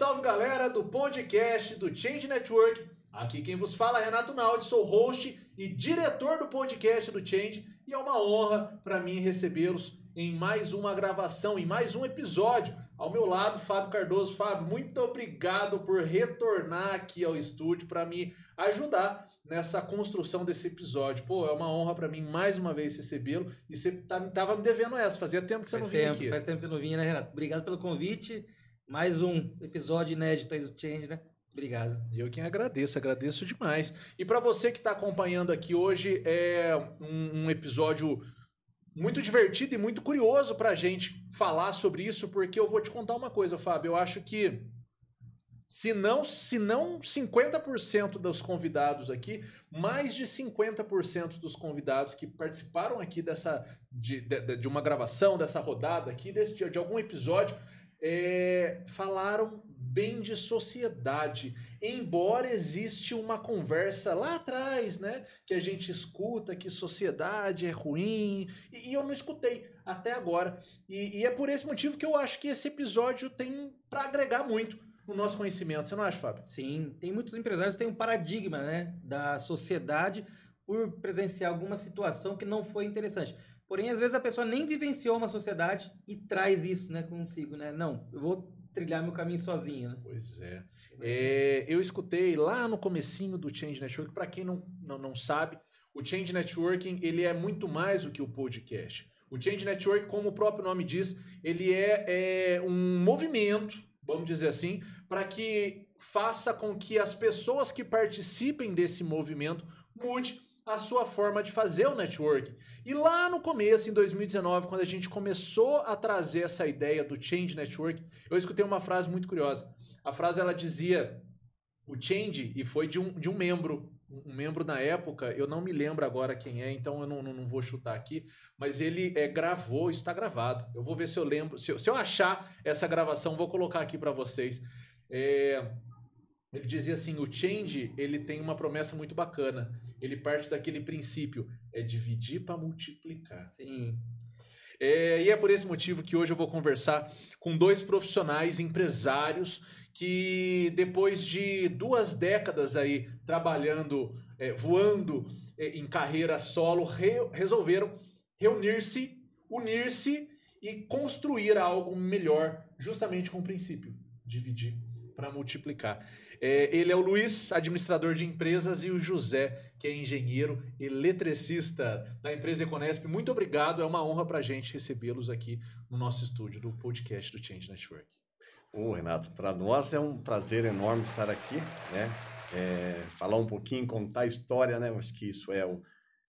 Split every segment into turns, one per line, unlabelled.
salve galera do podcast do Change Network. Aqui quem vos fala é Renato Naldi, sou host e diretor do podcast do Change e é uma honra para mim recebê-los em mais uma gravação, em mais um episódio. Ao meu lado, Fábio Cardoso. Fábio, muito obrigado por retornar aqui ao estúdio para me ajudar nessa construção desse episódio. Pô, é uma honra para mim mais uma vez recebê-lo e você tá, tava me devendo essa. Fazia tempo que você
faz
não vinha
tempo,
aqui.
Faz tempo que eu não vinha, né, Renato? Obrigado pelo convite. Mais um episódio inédito aí do Change, né? Obrigado.
Eu quem agradeço, agradeço demais. E para você que está acompanhando aqui hoje, é um, um, episódio muito divertido e muito curioso para a gente falar sobre isso, porque eu vou te contar uma coisa, Fábio. Eu acho que se não, se não 50% dos convidados aqui, mais de 50% dos convidados que participaram aqui dessa de, de, de uma gravação, dessa rodada aqui, desse, de algum episódio, é, falaram bem de sociedade, embora existe uma conversa lá atrás, né, que a gente escuta que sociedade é ruim, e, e eu não escutei até agora, e, e, é por esse motivo que eu acho que esse episódio tem para agregar muito no nosso conhecimento, você não acha, Fábio?
Sim, tem muitos empresários que têm um paradigma, né, da sociedade por presenciar alguma situação que não foi interessante. Porém, às vezes a pessoa nem vivenciou uma sociedade e traz isso, né, consigo, né? Não, eu vou trilhar meu caminho sozinho, né?
Pois é. é eu escutei lá no comecinho do Change Network, para quem não, não, não sabe, o Change Networking, ele é muito mais do que o podcast. O Change Network, como o próprio nome diz, ele é, é um movimento, vamos dizer assim, para que faça com que as pessoas que participem desse movimento mude a sua forma de fazer o networking. E lá no começo, em 2019, quando a gente começou a trazer essa ideia do Change Network, eu escutei uma frase muito curiosa. A frase ela dizia: o Change, e foi de um, de um membro, um membro na época, eu não me lembro agora quem é, então eu não, não, não vou chutar aqui, mas ele é, gravou, está gravado. Eu vou ver se eu lembro, se eu, se eu achar essa gravação, vou colocar aqui para vocês. É, ele dizia assim: o change ele tem uma promessa muito bacana. Ele parte daquele princípio: é dividir para multiplicar.
Sim.
É, e é por esse motivo que hoje eu vou conversar com dois profissionais empresários que depois de duas décadas aí trabalhando, é, voando é, em carreira solo, re resolveram reunir-se, unir-se e construir algo melhor, justamente com o princípio dividir para multiplicar. É, ele é o Luiz, administrador de empresas, e o José, que é engenheiro eletricista da empresa Econesp. Muito obrigado, é uma honra para a gente recebê-los aqui no nosso estúdio do podcast do Change Network.
Ô, Renato, para nós é um prazer enorme estar aqui, né? É, falar um pouquinho, contar a história, né? Acho que isso é o,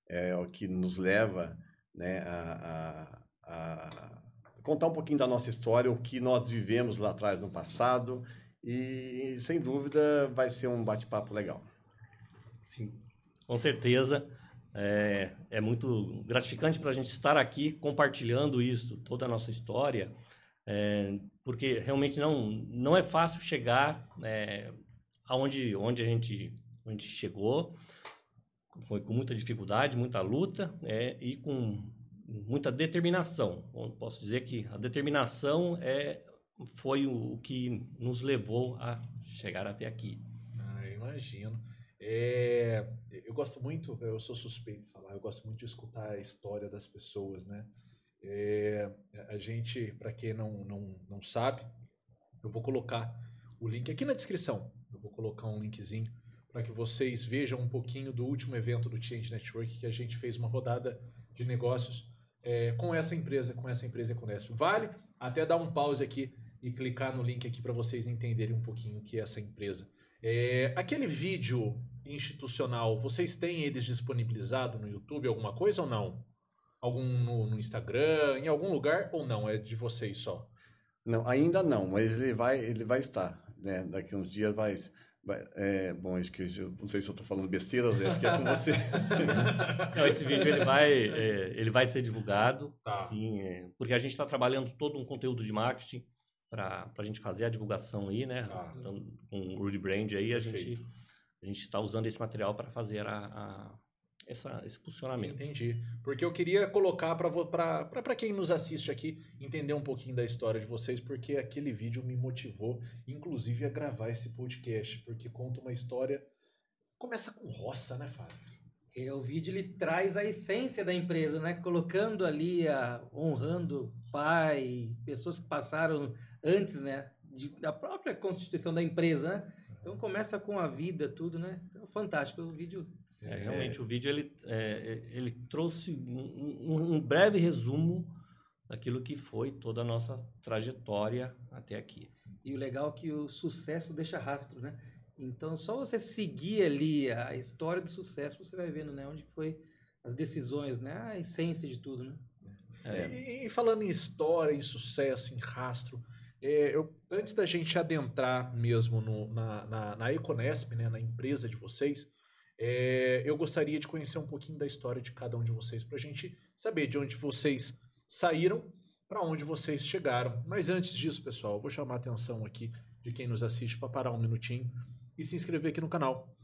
é o que nos leva né, a, a, a contar um pouquinho da nossa história, o que nós vivemos lá atrás no passado e sem dúvida vai ser um bate-papo legal.
Sim, com certeza. É, é muito gratificante para a gente estar aqui compartilhando isso, toda a nossa história, é, porque realmente não, não é fácil chegar é, aonde onde a gente, onde a gente chegou. Foi com muita dificuldade, muita luta é, e com muita determinação. Posso dizer que a determinação é foi o, que nos levou a chegar até aqui.
Ah, imagino. É, eu gosto muito, eu sou suspeito de falar, eu gosto muito de escutar a história das pessoas, né? É, a gente, para quem não, não, não sabe, eu vou colocar o link aqui na descrição. Eu vou colocar um linkzinho para que vocês vejam um pouquinho do último evento do Change Network que a gente fez uma rodada de negócios é, com essa empresa, com essa empresa Econesp. Vale até dar um pause aqui e clicar no link aqui para vocês entenderem um pouquinho o que é essa empresa. É, aquele vídeo institucional, vocês têm eles disponibilizado no YouTube, alguma coisa ou não? Algum no, no Instagram, em algum lugar ou não? É de vocês só?
Não, ainda não, mas ele vai, ele vai estar. Né? Daqui uns dias vai. vai é, bom, acho que eu, não sei se eu estou falando besteira, acho que é com você.
não, esse vídeo ele vai, é, ele vai ser divulgado, tá. sim, é, porque a gente está trabalhando todo um conteúdo de marketing para a gente fazer a divulgação aí, né? Ah. com o Rudy Brand aí, a gente, a gente está usando esse material para fazer a, a essa, esse funcionamento.
Entendi. Porque eu queria colocar para quem nos assiste aqui entender um pouquinho da história de vocês, porque aquele vídeo me motivou, inclusive, a gravar esse podcast, porque conta uma história. Começa com roça, né, Fábio?
É, o vídeo ele traz a essência da empresa, né? Colocando ali, a, honrando pai, pessoas que passaram antes, né? De, da própria constituição da empresa, né? Então começa com a vida, tudo, né? Então, fantástico. O vídeo
é, realmente, é. o vídeo ele, é, ele trouxe um, um, breve resumo daquilo que foi toda a nossa trajetória até aqui.
E o legal é que o sucesso deixa rastro, né? Então, só você seguir ali a história do sucesso, você vai vendo, né? Onde foi as decisões, né? A essência de tudo, né?
É. E, e, falando em história, em sucesso, em rastro, é, eu, antes da gente adentrar mesmo no, na, na, na Econesp, né, na empresa de vocês, é, eu gostaria de conhecer um pouquinho da história de cada um de vocês, para a gente saber de onde vocês saíram, para onde vocês chegaram. Mas antes disso, pessoal, eu vou chamar a atenção aqui de quem nos assiste para parar um minutinho e se inscrever aqui no canal.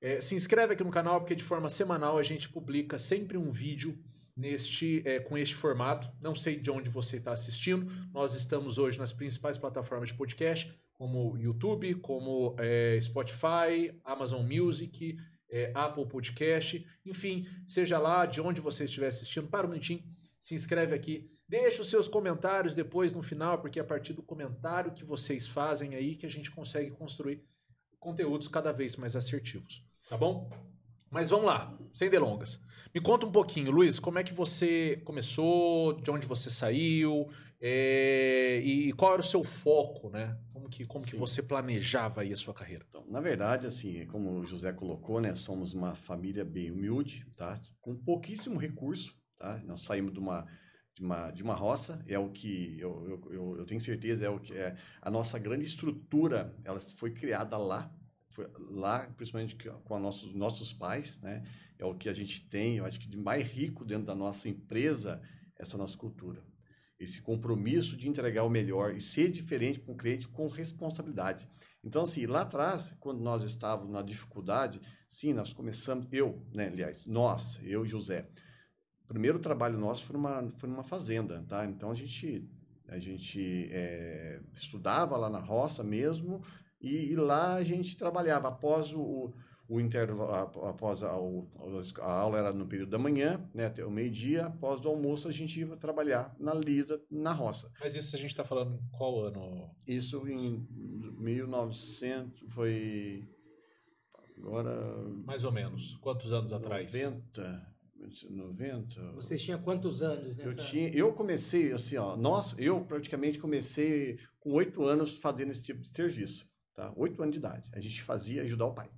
É, se inscreve aqui no canal porque de forma semanal a gente publica sempre um vídeo neste é, com este formato. Não sei de onde você está assistindo. Nós estamos hoje nas principais plataformas de podcast, como YouTube, como é, Spotify, Amazon Music é, Apple Podcast, enfim, seja lá de onde você estiver assistindo, para um minutinho, se inscreve aqui, deixa os seus comentários depois no final, porque é a partir do comentário que vocês fazem aí que a gente consegue construir conteúdos cada vez mais assertivos, tá bom? Mas vamos lá, sem delongas. Me conta um pouquinho, Luiz, como é que você começou, de onde você saiu é, e qual era o seu foco, né? Como que, como que você planejava aí a sua carreira?
Então, na verdade, assim, como o José colocou, né? Somos uma família bem humilde, tá? Com pouquíssimo recurso, tá? Nós saímos de uma de uma, de uma roça, é o que eu, eu, eu, tenho certeza, é o que é a nossa grande estrutura, ela foi criada lá, foi lá, principalmente com os nossos, nossos pais, né? É o que a gente tem, eu acho que de mais rico dentro da nossa empresa, essa nossa cultura. Esse compromisso de entregar o melhor e ser diferente para o cliente com responsabilidade. Então, assim, lá atrás, quando nós estávamos na dificuldade, sim, nós começamos, eu, né, aliás, nós, eu e José, o primeiro trabalho nosso foi numa, foi numa fazenda, tá? Então, a gente, a gente é, estudava lá na roça mesmo, e, e, lá a gente trabalhava após o, o intervalo, após a, a, aula era no período da manhã, né, até o meio-dia, após o almoço a gente ia trabalhar na lida, na roça.
Mas isso a gente está falando em qual ano?
Isso em 1900, foi agora...
Mais ou menos, quantos anos 90, atrás?
90... 90.
Vocês tinham quantos anos
nessa? Eu, tinha, eu comecei assim, ó, nós, eu praticamente comecei com oito anos fazendo esse tipo de serviço tá? Oito anos de idade. A gente fazia ajudar o pai.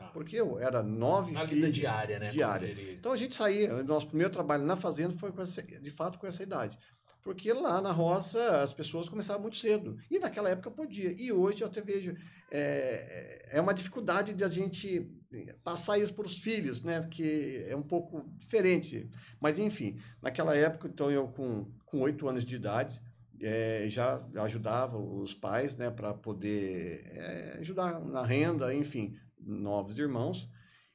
Tá. Porque eu era nove
na
filhos.
vida diária, né?
Diária. Então a gente saía, nosso primeiro trabalho na fazenda foi essa, de fato com essa idade. Porque lá na roça as pessoas começavam muito cedo. E naquela época podia. E hoje eu até vejo. É, é uma dificuldade de a gente passar isso para os filhos, né? Porque é um pouco diferente. Mas enfim, naquela época, então eu com oito anos de idade, é, já ajudava os pais né, para poder é, ajudar na renda, enfim, novos irmãos.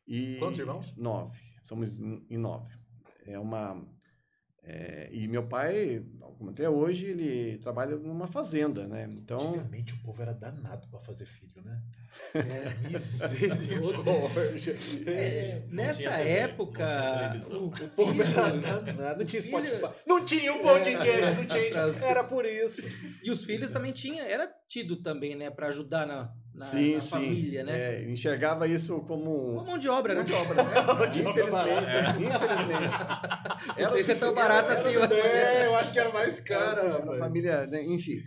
E Quantos irmãos?
Nove. Somos em nove. É uma é, e meu pai, como até hoje, ele trabalha numa fazenda, né? Então...
Antigamente o povo era danado para fazer filho, né? É, misericórdia.
É, nessa época,
o, o, povo era danado. Não tinha Spotify. Não tinha o podcast, não tinha. Era por isso.
E os filhos também tinha, era tido também, né? Para ajudar na, na,
sim,
na
sim.
família, né?
É, enxergava isso como...
Uma mão de obra,
mão
né?
de obra, né? infelizmente, é. infelizmente.
Não sei se é tão barato assim.
É, eu acho que era mais cara.
A família, né? enfim.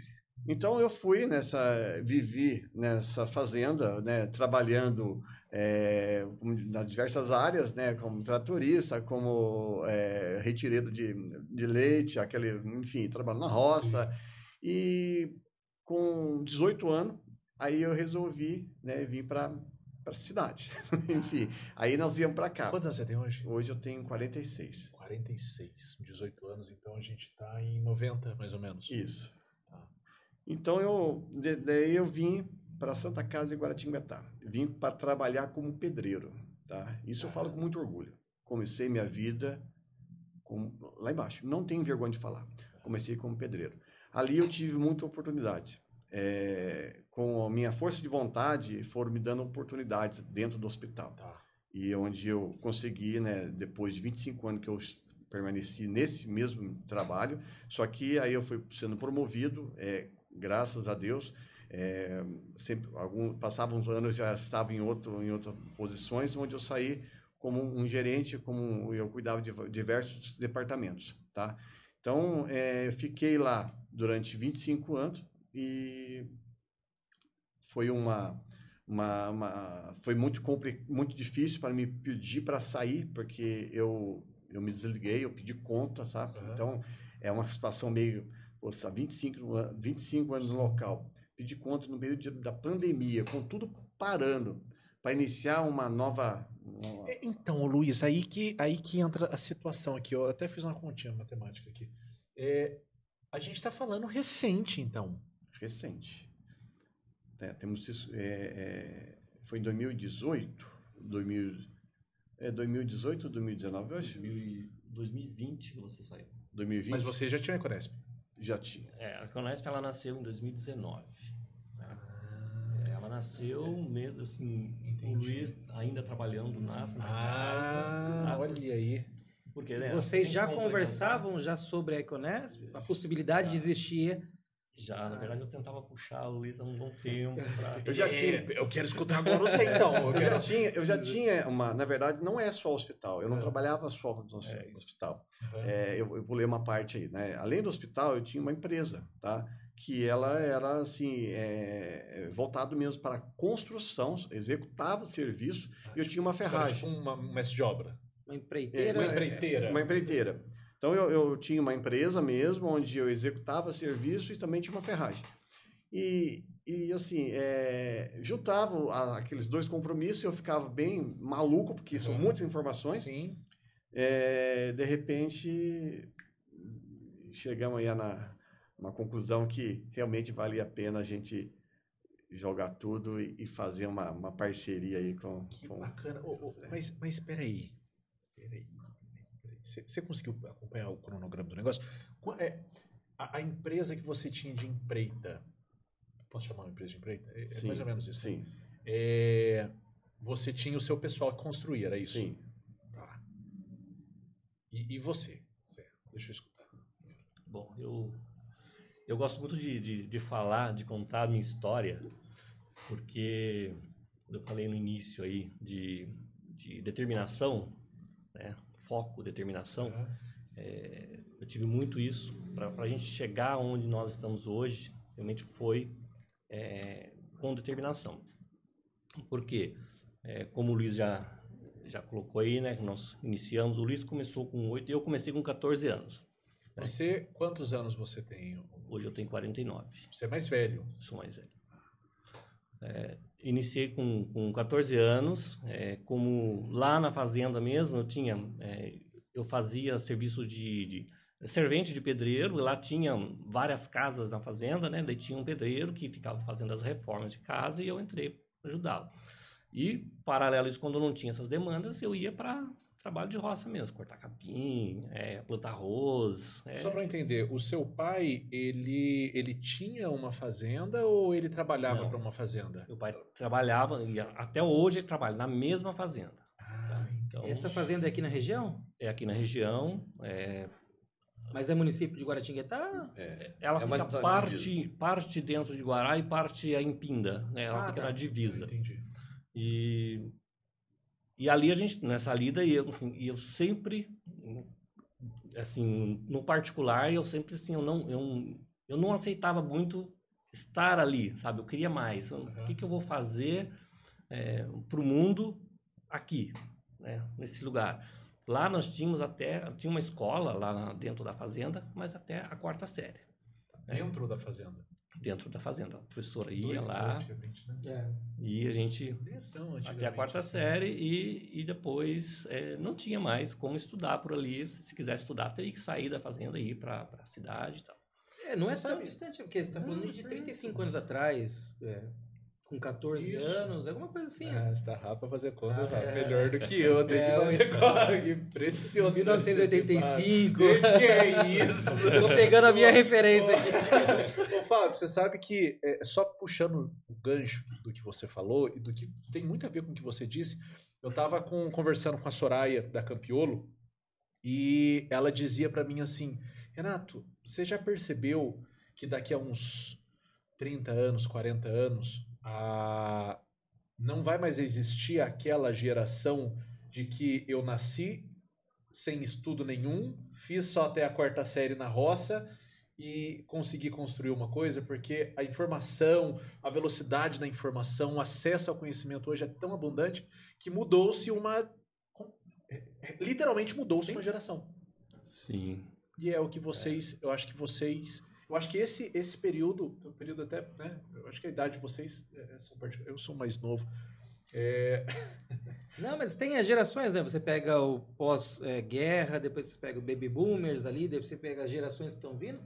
Então eu fui nessa, vivi nessa fazenda, né? Trabalhando é, nas diversas áreas, né? Como tratorista, como é, retireiro de, de leite, aquele, enfim, trabalhando na roça. E com 18 anos, Aí eu resolvi né, vir para a cidade. Enfim, aí nós íamos para cá.
Quantos anos você tem hoje?
Hoje eu tenho 46.
46, 18 anos, então a gente está em 90 mais ou menos.
Isso. Então eu, daí eu vim para Santa Casa de Guaratinguetá. Vim para trabalhar como pedreiro. Tá? Isso eu falo com muito orgulho. comecei minha vida com, lá embaixo. Não tenho vergonha de falar. Comecei como pedreiro. Ali eu tive muita oportunidade. É, com a minha força de vontade, foram me dando oportunidades dentro do hospital.
Tá.
E onde eu consegui, né, depois de 25 anos que eu permaneci nesse mesmo trabalho, só que aí eu fui sendo promovido, é, graças a Deus, é, sempre algum, passavam uns anos já estava em outro em outras posições onde eu saí como um gerente como eu cuidava de diversos departamentos tá então é, fiquei lá durante 25 anos e foi uma, uma, uma foi muito muito difícil para me pedir para sair porque eu eu me desliguei eu pedi conta sabe uhum. então é uma situação meio poxa, 25 25 anos no local pedir conta no meio de, da pandemia, com tudo parando, para iniciar uma nova. Uma...
É, então, Luiz, aí que, aí que entra a situação aqui. Eu até fiz uma continha matemática aqui. É, a gente está falando recente, então.
Recente. É, temos isso. É, é foi em 2018, 2000, é 2018 ou 2019, eu acho.
2020 que você saiu.
2020.
Mas você já tinha a Econesp?
Já tinha.
É, a Econesp ela nasceu em 2019 nasceu mesmo assim, Entendi. o Luiz ainda trabalhando na
Santa ah, Casa. olha aí.
Porque, né, Vocês já conversavam já sobre a Econesp? A possibilidade já. de existir
já, na verdade, eu tentava puxar Luiz há um bom tempo. Pra...
Eu já tinha. Eu quero escutar agora você então.
Eu, quero... já tinha, eu já tinha uma. Na verdade, não é só hospital. Eu não é. trabalhava só no é hospital. É, eu, eu pulei uma parte aí, né? Além do hospital, eu tinha uma empresa, tá? que ela era assim é, é voltado mesmo para construção, executava serviço e eu tinha uma ferragem. Tipo
uma, uma mestre de obra.
Uma empreiteira.
É, uma empreiteira.
Uma empreiteira. Então eu, eu, tinha uma empresa mesmo onde eu executava serviço e também tinha uma ferragem. E, e assim, é, juntava aqueles dois compromissos e eu ficava bem maluco, porque uhum. são muitas informações.
Sim.
É, de repente, chegamos aí na, uma conclusão que realmente valia a pena a gente jogar tudo e, e fazer uma, uma, parceria aí com.
Que
com,
bacana. Oh, oh, mas, mas espera aí. Você conseguiu acompanhar o cronograma do negócio? É, a, a, empresa que você tinha de empreita, posso chamar uma empresa de empreita? É,
sim,
é mais ou menos isso.
Sim.
É, você tinha o seu pessoal que construía, era isso?
Sim.
Tá. E, e você? Certo. Deixa eu escutar.
Bom, eu eu gosto muito de, de, de falar, de contar a minha história, porque eu falei no início aí de, de determinação, né? Foco, determinação, uhum. é, eu tive muito isso. Para a gente chegar onde nós estamos hoje, realmente foi é, com determinação. Por quê? É, como o Luiz já, já colocou aí, né? Nós iniciamos, o Luiz começou com 8 e eu comecei com 14 anos.
Né? Você, quantos anos você tem?
Hoje eu tenho 49.
Você é mais velho?
Sou mais velho. É, iniciei com, com 14 anos, é, como lá na fazenda mesmo, eu tinha, é, eu fazia serviço de, de, servente de pedreiro, lá tinha várias casas na fazenda, né? Daí tinha um pedreiro que ficava fazendo as reformas de casa e eu entrei para ajudá-lo. E, paralelo a isso, quando não tinha essas demandas, eu ia para trabalho de roça mesmo, cortar capim, é, plantar arroz. É...
Só para entender, o seu pai, ele, ele tinha uma fazenda ou ele trabalhava para uma fazenda?
Meu pai trabalhava, e até hoje ele trabalha na mesma fazenda.
Ah, tá? então, Essa fazenda é aqui na região?
É aqui na região. É...
Mas é município de Guaratinguetá?
É. Ela é fica parte, parte dentro de Guará e parte em Pinda. Né? Ela ah, fica tá. na divisa.
entendi.
E e ali a gente, nessa lida, e eu, assim, eu sempre, assim, no particular, eu sempre, assim, eu não, eu, eu não aceitava muito estar ali, sabe? Eu queria mais. Uhum. O que, que eu vou fazer é, para o mundo aqui, né? nesse lugar? Lá nós tínhamos até, tinha uma escola lá dentro da fazenda, mas até a quarta série.
Dentro né? da fazenda?
Dentro da fazenda. A professora ia lá né? é. e a gente até a quarta assim. série e, e depois é, não tinha mais como estudar por ali. Se quisesse estudar, teria que sair da fazenda e ir para a cidade e tal.
É, não você é tão distante, porque você está falando de 35 anos atrás. É. com 14
Isso.
anos, alguma coisa assim.
Ah, você tá rápido pra fazer conta,
Ah, é.
melhor do que eu. Tem
É,
que fazer conta. Impressionante.
1985.
Que que é isso?
Tô pegando a minha referência aqui.
Ô, Fábio, você sabe que, é, só puxando o gancho do que você falou e do que tem muito a ver com o que você disse, eu tava com- conversando com a Soraya da Campiolo e ela dizia pra mim assim: Renato, você já percebeu que daqui a uns 30 anos, 40 anos, a... não vai mais existir aquela geração de que eu nasci sem estudo nenhum, fiz só até a quarta série na roça e consegui construir uma coisa, porque a informação, a velocidade da informação, o acesso ao conhecimento hoje é tão abundante que mudou-se uma. Literalmente mudou-se uma geração.
Sim.
E é o que vocês, eu acho que vocês, eu acho que esse esse período, o período até, né, eu acho que a idade de vocês é, são partic- eu sou mais novo. É,
Não, mas tem as gerações, né? Você pega o pós-guerra, depois você pega o baby boomers ali, depois você pega as gerações que estão vindo.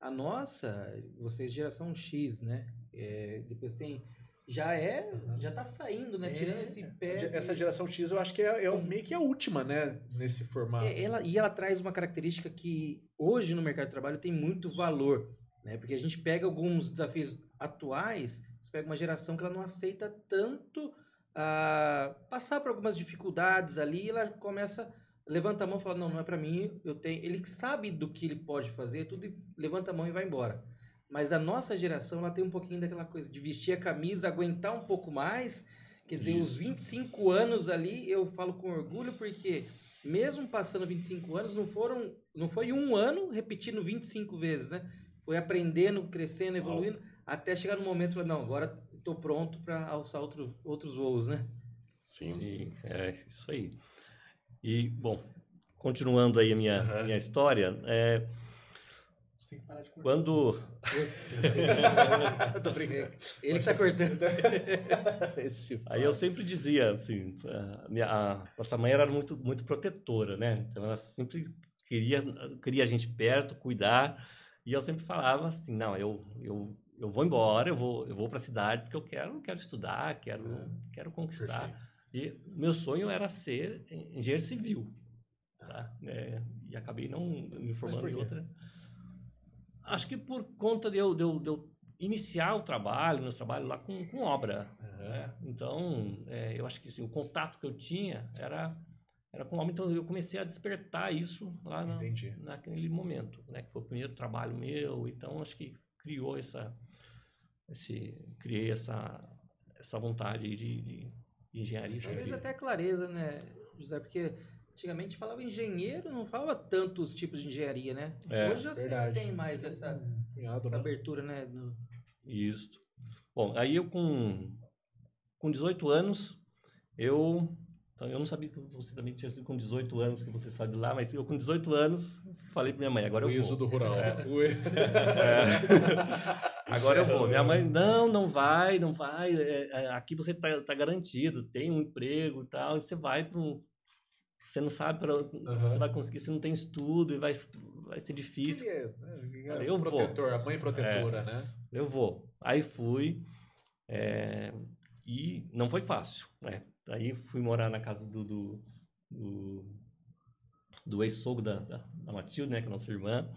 A nossa, vocês geração X, né? É, depois tem. Já é. Já tá saindo, né?
É,
Tirando esse pé.
essa geração X eu acho que é, é o- meio que a última, né, nesse formato.
É, ela, e ela traz uma característica que hoje no mercado de trabalho tem muito valor, né? Porque a gente pega alguns desafios atuais, você pega uma geração que ela não aceita tanto ah, passar por algumas dificuldades ali, e ela começa levanta a mão e fala não, não é para mim, eu tenho, ele sabe do que ele pode fazer, tudo e levanta a mão e vai embora. Mas a nossa geração, ela tem um pouquinho daquela coisa de vestir a camisa, aguentar um pouco mais. Quer dizer, os
Isso.
25 anos ali, eu falo com orgulho porque mesmo passando 25 anos, não foram, não foi um ano repetindo 25 vezes, né? Foi aprendendo, crescendo, evoluindo, até chegar no momento e falar, não, agora estou pronto para alçar outro, outros voos, né?
Sim.
Sim, é isso aí. E, bom, continuando aí a minha,
Aham.
minha história, é,
tem que parar de cortar.
quando...
Eu tô brincando.
Ele que tá cortando.
Esse
Aí eu sempre dizia, assim, a, minha, a nossa mãe era muito, muito protetora, né? Então ela sempre queria, queria a gente perto, cuidar, e eu sempre falava assim, não, eu, eu, eu vou embora, eu vou, eu vou para a cidade porque eu quero, quero estudar, quero,
É.
quero conquistar.
Perfeito.
E meu sonho era ser engenheiro civil, tá? É, e acabei não me formando
por
em
quê?
outra. Acho que por conta de eu, de eu, de eu iniciar o trabalho, meus trabalhos lá com, com obra, né? Então, é, eu acho que assim, o contato que eu tinha era, era com obra, então eu comecei a despertar isso lá na, naquele momento, né? Que foi o primeiro trabalho meu, então acho que criou essa, esse, criei essa, essa vontade de, de, de engenharia civil.
até clareza, né, José? Porque antigamente falava engenheiro, não falava tantos tipos de engenharia, né?
É,
Hoje você
verdade.
tem mais essa,
Cunhado,
essa
né?
abertura, né? no-
Isso. Bom, aí eu com, com 18 anos, eu. Então eu não sabia que você também tinha sido com 18 anos, que você saiu de lá, mas eu com 18 anos falei pra minha mãe, agora
O
eu vou.
do rural. O-
Agora eu vou. Minha mãe, não, não vai, não vai. é, é, aqui você tá, tá garantido, tem um emprego e tal, e você vai para um. Você não sabe para você vai conseguir, você não tem estudo e vai, vai ser difícil.
Ele é, né,
Falei,
é
eu
o
vou.
protetor, a mãe protetora, né?
Eu vou. Aí fui. é, e não foi fácil. Né? Aí fui morar na casa do, do, do, do ex-sogro da, da, da Matilde, né, que é nossa irmã.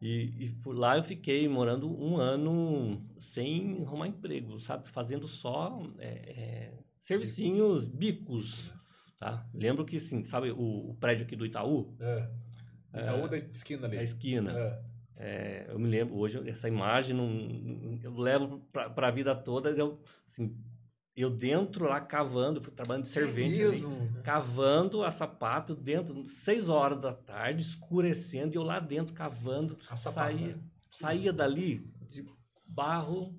E, e por lá eu fiquei morando um ano sem arrumar emprego, sabe? Fazendo só é, é, servicinhos, bicos. Tá? Lembro que, assim, sabe o, o prédio aqui do Itaú?
É. Itaú da esquina ali.
A esquina.
É.
É, eu me lembro hoje essa imagem não, eu levo para a vida toda eu assim eu dentro lá cavando fui trabalhando de servente ali,
Mesmo.
cavando a sapato dentro seis horas da tarde escurecendo e eu lá dentro cavando
A sapato,
saía
né?
saía dali de barro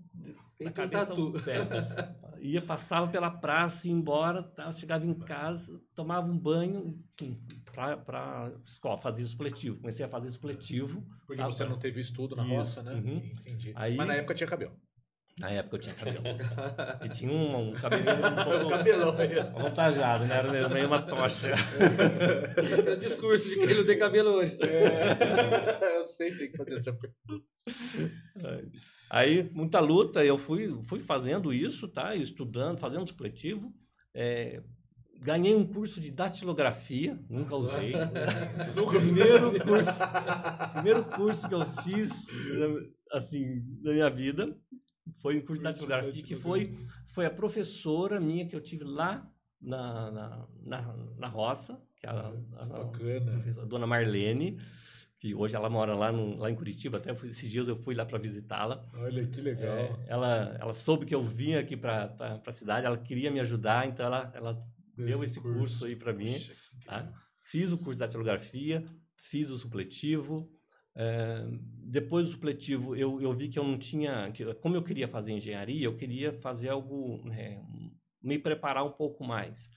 Feito
da
um tatu.
ia passava pela praça ia embora tal, chegava em casa tomava um banho para escola fazia o supletivo comecei a fazer o supletivo
Porque
Ah,
você
tá.
não teve estudo na
Isso,
roça, né?
uhum.
Entendi.
Aí-
Mas na época tinha cabelo.
Na época eu tinha cabelo. E tinha um, um cabelinho um pouco
Cabelão aí.
avantajado, né? Era meio uma tocha.
Esse é o discurso de que ele não tem cabelo hoje.
É, eu sei, tem que fazer essa pergunta.
Aí, muita luta, eu fui, fui fazendo isso, tá? Estudando, fazendo supletivo. É, ganhei um curso de datilografia, nunca usei. Primeiro curso, primeiro curso que eu fiz, assim, na minha vida, foi um curso de datilografia, que foi, foi a professora minha que eu tive lá na, na, na, na roça, que é a, a, a, a dona Marlene, que hoje ela mora lá, no, lá em Curitiba, até fui- esses dias eu fui lá para visitá-la.
Olha que legal.
É, ela, ela soube que eu vinha aqui para a cidade, ela queria me ajudar, então ela, ela deu esse curso, aí para mim. Tá? Fiz o curso de datilografia, fiz o supletivo. é, depois do supletivo, eu, eu vi que eu não tinha. Que, como eu queria fazer engenharia, eu queria fazer algo. é, me preparar um pouco mais.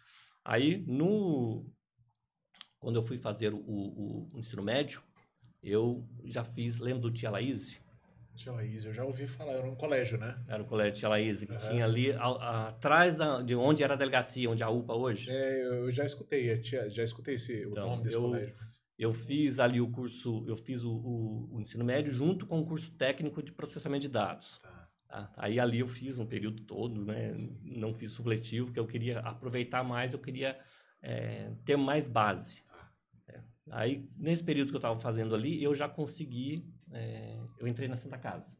Aí, no, quando eu fui fazer o, o- o ensino médio, eu já fiz. Lembra do Tia Laís?
Tia Laís, eu já ouvi falar, era um colégio, né?
Era o colégio Tia Laís, que
Aham.
tinha ali a- a- atrás da, de onde era a delegacia, onde é a UPA hoje.
É, eu já escutei, já escutei esse, o
Então,
nome desse
eu-
colégio.
Eu fiz ali o curso, eu fiz o, o- o ensino médio junto com o curso técnico de processamento de dados.
Tá.
tá? Aí ali eu fiz um período todo, né? Não fiz supletivo, que eu queria aproveitar mais, eu queria é, ter mais base. Aí, nesse período que eu estava fazendo ali, eu já consegui, é, eu entrei na Santa Casa.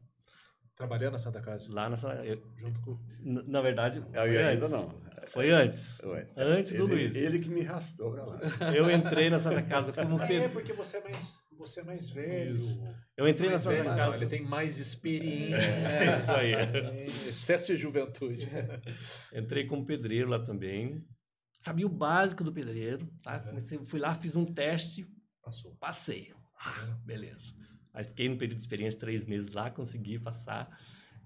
Trabalhando na Santa Casa,
Lá nessa, eu-
junto com...
na verdade,
Eu
foi
ainda
antes.
não.
Foi antes.
Ué,
Antes do
ele,
Luiz.
Ele que me arrastou pra lá.
Eu entrei na Santa Casa como
Ah, é, porque você é mais, você é mais velho.
Isso. Eu entrei na
mais
Santa
velho, não,
Casa.
ele tem mais experiência.
É isso aí.
É, excesso de juventude.
Entrei como pedreiro lá também. Sabia o básico do pedreiro, tá?
Uhum.
Comecei, fui lá, fiz um teste,
Passou.
passei. Ah, beleza. Aí fiquei no período de experiência três meses lá, consegui passar.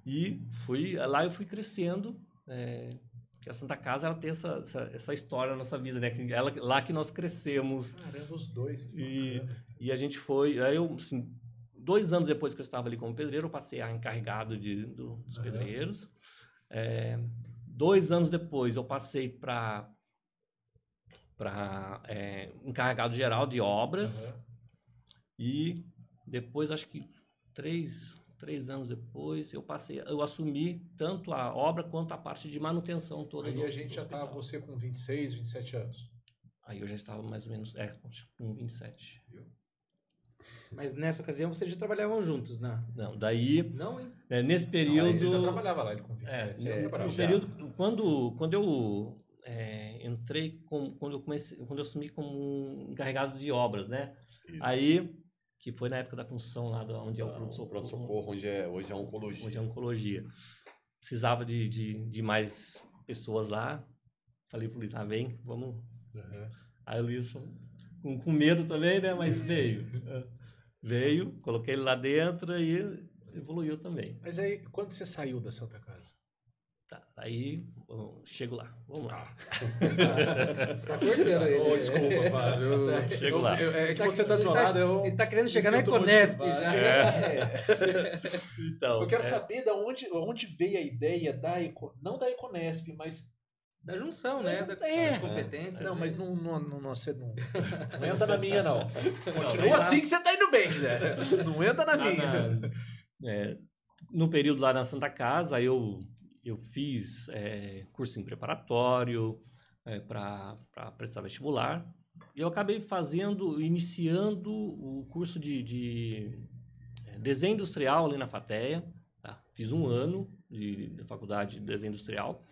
E fui lá eu fui crescendo. É, que a Santa Casa ela tem essa, essa, essa história na nossa vida, né? Que ela, lá que nós crescemos.
Caramba, os dois.
E-. E a gente foi. Aí eu, assim, dois anos depois que eu estava ali como pedreiro, eu passei a encarregado de, do- dos pedreiros. É, dois anos depois, eu passei para para encarregado geral de obras.
Aham.
E depois, acho que três, três anos depois, eu passei, eu assumi tanto a obra quanto a parte de manutenção toda.
Aí
do-
a gente já tá,
hospital.
você com 26, 27 anos.
Aí eu já estava mais ou menos, é, com 27.
Mas nessa ocasião vocês já trabalhavam juntos, né?
Não, daí,
Não, hein?
né, nesse
Não,
período.
você já trabalhava lá, ele com 27.
É,
você
é,
período, quando, quando eu é, entrei, com, quando eu comecei, quando eu assumi como um encarregado de obras, né?
Isso.
Aí, que foi na época da construção lá, da- onde é o
Ah,
pronto-socorro,
pronto-socorro, onde é, hoje é oncologia.
onde é a oncologia. Precisava de, de, de mais pessoas lá. Falei pro Luiz, ah, vem, vamos.
Aham.
Aí o Luiz, com, com medo também, né? Mas veio. veio, coloquei ele lá dentro e evoluiu também.
Mas aí, quando você saiu da Santa Casa?
Tá, aí, bom, chego lá. Vamos lá.
Você tá cortando ele.
Ô, desculpa, Fábio. Eu-
Chego
eu-
lá.
eu- é que
Ele tá-
você tá do meu
tá-
lado, eu,
Ele tá querendo chegar na Econesp já.
É. Então,
eu quero
é,
saber da onde, onde veio a ideia da Eco, não da Econesp, mas
Da junção, né? Da,
É.
das competências.
não,
né?
mas não, não, não, não, você não, não entra na minha não. Continua assim que você tá indo bem, Zé. Não entra na
lá
minha.
é, no período lá na Santa Casa, eu, eu fiz é, cursinho preparatório para prestar vestibular. E eu acabei fazendo, iniciando o curso de, de, é, desenho industrial ali na FATEA. tá? Fiz um ano de, de faculdade de desenho industrial.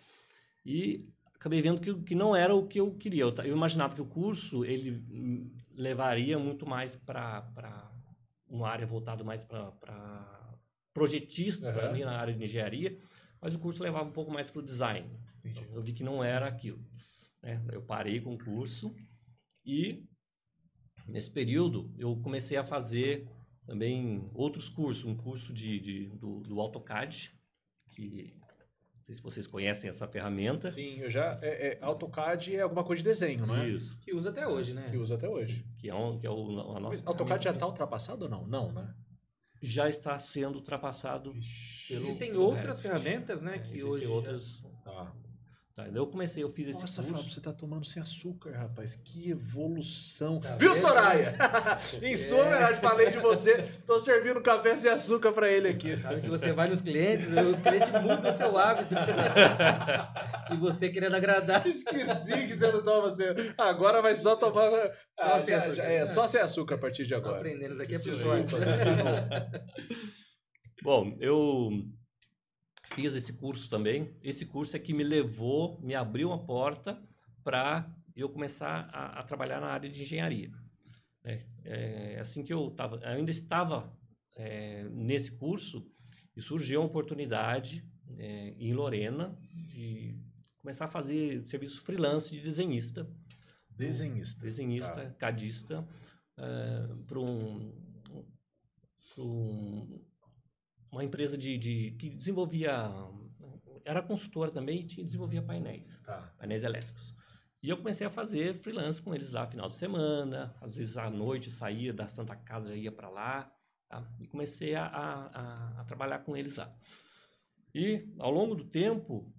E acabei vendo que, que não era o que eu queria. Eu, eu imaginava que o curso ele levaria muito mais para uma área voltada mais para projetista
Aham.
ali na área de engenharia, mas o curso levava um pouco mais para o design. Então, eu vi que não era aquilo. né? Eu parei com o curso e nesse período eu comecei a fazer também outros cursos, um curso de, de- do, do AutoCAD, que não sei se vocês conhecem essa ferramenta.
Sim, eu já. É, é, AutoCAD é alguma coisa de desenho, não é?
Isso.
Que usa até hoje, né?
Que usa até hoje.
Que é, um, que é o, a nossa
Mas AutoCAD já
ferramenta
tá ultrapassado ou não? Não, né?
Já está sendo ultrapassado. Pelo-
Existem
pelo
outras ferramentas, né? Que
Existem
hoje. já-
outras.
Tá.
Tá, daí eu comecei, eu fiz esse
Nossa,
curso.
Fábio, você tá tomando sem açúcar, rapaz. Que evolução.
Tá
Viu,
vendo?
Soraya? em sua homenagem, falei de você. Tô servindo café sem açúcar pra ele aqui.
Sabe que você vai nos clientes, o cliente muda o seu hábito. e você querendo agradar.
Esqueci que você não toma sem Agora vai só tomar.
Só
Ah,
sem
já-
açúcar.
já- é, só sem açúcar a partir de
Tô
agora.
aprendendo, isso aqui é por
Desculpa,
sorte.
Novo.
Bom, eu fiz esse curso também. Esse curso é que me levou, me abriu uma porta para eu começar a, a trabalhar na área de engenharia. É, é, assim que eu tava, ainda estava é, nesse curso e surgiu a oportunidade é, em Lorena de começar a fazer serviço freelance de desenhista
Desenhista.
desenhista,
Tá.
cadista, para um, um- uma empresa de, de- que desenvolvia, era consultora também e desenvolvia painéis,
Tá.
painéis elétricos. E eu comecei a fazer freelance com eles lá final de semana, às vezes à noite saía da Santa Casa e ia para lá, tá? e comecei a- a- a trabalhar com eles lá. E ao longo do tempo,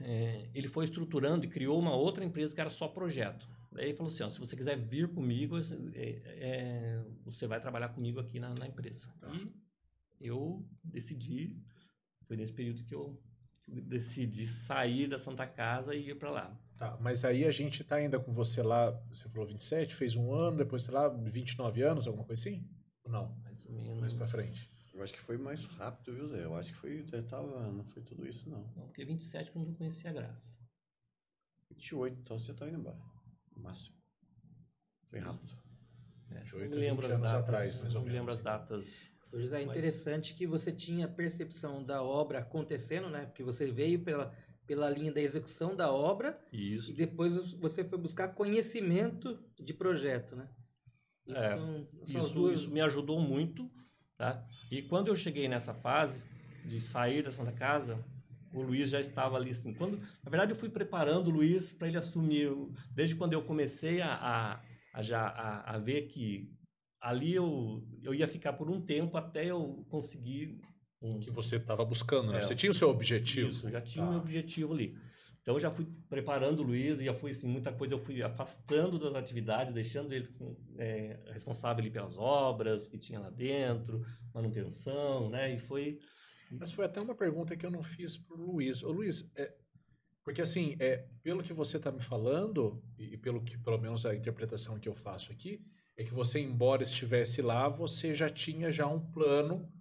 é, ele foi estruturando e criou uma outra empresa que era só projeto. Daí ele falou assim, ó, se você quiser vir comigo, é, é, você vai trabalhar comigo aqui na, na empresa.
Tá.
E eu decidi, foi nesse período que eu decidi sair da Santa Casa e ir para lá.
Tá, mas aí a gente tá ainda com você lá, você falou 27, fez um ano, depois sei lá, 29 anos, alguma coisa assim? Ou não?
Mais ou menos.
Mais pra frente.
Eu acho que foi mais rápido, viu, Zé? Eu acho que foi. Tava, não foi tudo isso, não.
Não, porque 27 que eu não conhecia a graça.
28, então você tá indo embora. No máximo. Foi rápido.
É,
28
não me lembro
20
as
anos
datas,
atrás, mais ou
não me lembro
menos,
as datas.
Ô, José, é
Mas-
interessante que você tinha percepção da obra acontecendo, né? Porque você veio pela, pela linha da execução da obra
Isso.
e depois você foi buscar conhecimento de projeto, né? Isso
É,
são, são as
Isso,
duas.
isso me ajudou muito, tá? E quando eu cheguei nessa fase de sair da Santa Casa, o Luiz já estava ali assim. Quando, na verdade, eu fui preparando o Luiz para ele assumir. Desde quando eu comecei a, a, já a, a ver que ali eu, eu ia ficar por um tempo até eu conseguir um,
Que você tava buscando, né?
É.
Você tinha o seu objetivo.
isso, eu já tinha
Tá.
o meu objetivo ali. Então eu já fui preparando o Luiz e já fui assim, muita coisa eu fui afastando das atividades, deixando ele é, responsável pelas obras que tinha lá dentro, manutenção, né? E foi
Mas foi até uma pergunta que eu não fiz pro Luiz. Ô Luiz, é, porque assim, é, pelo que você está me falando, e, e pelo que pelo menos a interpretação que eu faço aqui, é que você, embora estivesse lá, você já tinha já um plano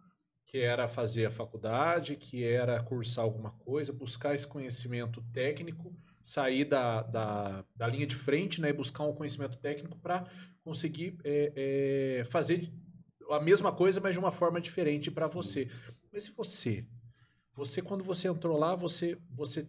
que era fazer a faculdade, que era cursar alguma coisa, buscar esse conhecimento técnico, sair da, da, da linha de frente né, e buscar um conhecimento técnico para conseguir é, é, fazer a mesma coisa, mas de uma forma diferente para você. Mas se você, você quando você entrou lá, você, você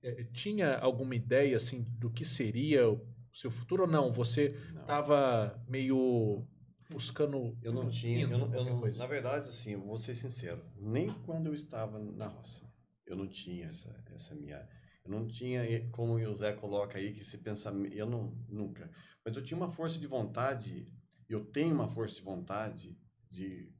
é, tinha alguma ideia assim do que seria o seu futuro ou não? Você estava meio buscando.
Eu não tinha, eu não, eu
qualquer
não-
coisa.
na verdade, assim, eu vou ser sincero, nem quando eu estava na roça, eu não tinha essa, essa minha, eu não tinha, como o José coloca aí, que esse pensamento, eu não, nunca, mas eu tinha uma força de vontade, eu tenho uma força de vontade de,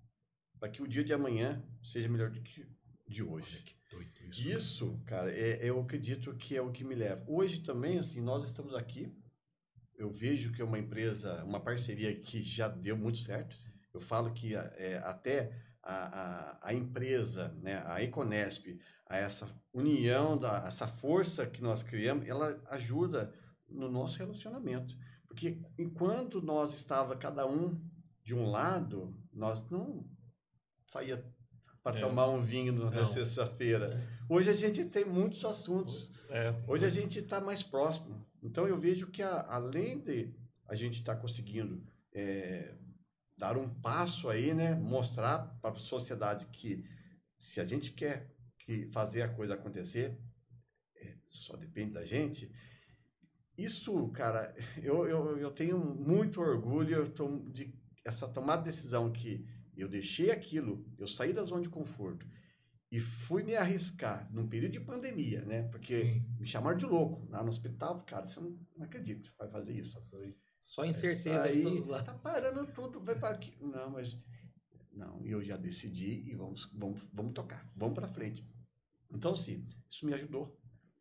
para que o dia de amanhã seja melhor do que de hoje.
Olha que doido isso.
Isso, cara, é, eu acredito que é o que me leva. Hoje também, assim, nós estamos aqui. Eu vejo que é uma empresa, uma parceria que já deu muito certo. Eu falo que é, até a, a, a empresa, né, a Econesp, a essa união, da, essa força que nós criamos, ela ajuda no nosso relacionamento. Porque enquanto nós estava cada um de um lado, nós não saía para
É.
tomar um vinho na sexta-feira. Hoje a gente tem muitos assuntos.
é,
Hoje a gente está mais próximo. Então eu vejo que a- além de a gente estar conseguindo é, dar um passo aí, né, mostrar para a sociedade que se a gente quer que fazer a coisa acontecer, é, só depende da gente. Isso, cara, eu, eu, eu tenho muito orgulho eu tom- de essa tomada de decisão que eu deixei aquilo, eu saí da zona de conforto e fui me arriscar num período de pandemia, né? Porque
Sim.
me chamaram de louco lá no hospital, cara, você não, não acredita que você vai fazer isso.
Só incerteza
aí,
de todos
tá parando tudo, vai para aqui. Não, mas não, eu já decidi e vamos, vamos, vamos tocar, vamos para frente. Então, sim, isso me ajudou.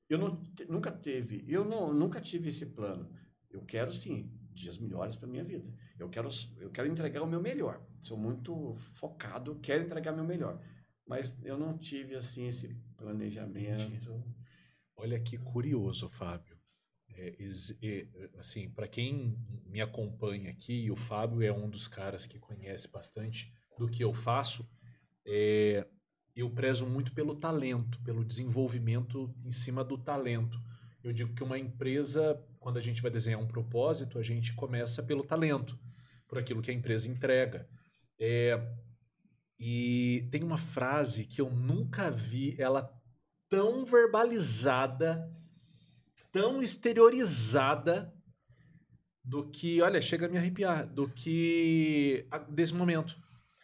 Eu não, nunca teve, eu não, nunca tive esse plano. Eu quero sim dias melhores para minha vida. Eu quero, eu quero entregar o meu melhor. Sou muito focado, quero entregar o meu melhor. Mas eu não tive assim esse planejamento.
Olha que curioso, Fábio. É, é, assim, para quem me acompanha aqui, o Fábio é um dos caras que conhece bastante do que eu faço. é, eu prezo muito pelo talento, pelo desenvolvimento em cima do talento. Eu digo que uma empresa, quando a gente vai desenhar um propósito, a gente começa pelo talento, por aquilo que a empresa entrega. É, e tem uma frase que eu nunca vi ela tão verbalizada, tão exteriorizada do que, olha, chega a me arrepiar, do que desse momento.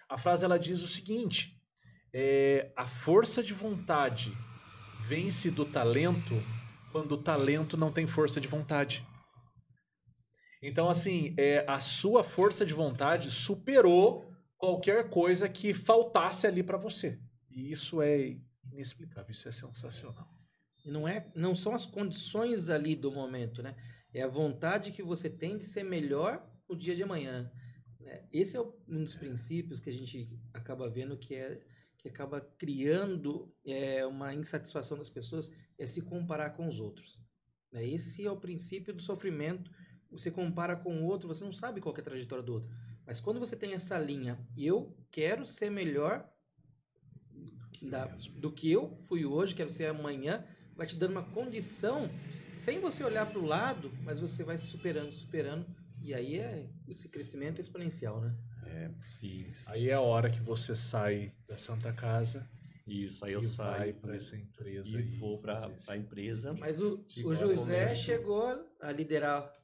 A frase ela diz o seguinte: é, a força de vontade vence do talento quando o talento não tem força de vontade. Então, assim, é, a sua força de vontade superou qualquer coisa que faltasse ali para você. E isso é inexplicável, isso é sensacional.
E não, é, não são as condições ali do momento, né? É a vontade que você tem de ser melhor no dia de amanhã. né? Esse é um dos princípios que a gente acaba vendo que é que acaba criando é, uma insatisfação das pessoas é se comparar com os outros. né? Esse é o princípio do sofrimento. Você compara com o outro, você não sabe qual é a trajetória do outro. Mas quando você tem essa linha, eu quero ser melhor da- do que eu fui hoje, quero ser amanhã, vai te dando uma condição sem você olhar para o lado, mas você vai se superando, superando, e aí é esse crescimento exponencial, né?
Sim, sim.
Aí é a hora que você sai da Santa Casa
Isso, aí eu
e
saio
para essa empresa
e vou para a empresa.
Mas o, o José
começo.
chegou a liderar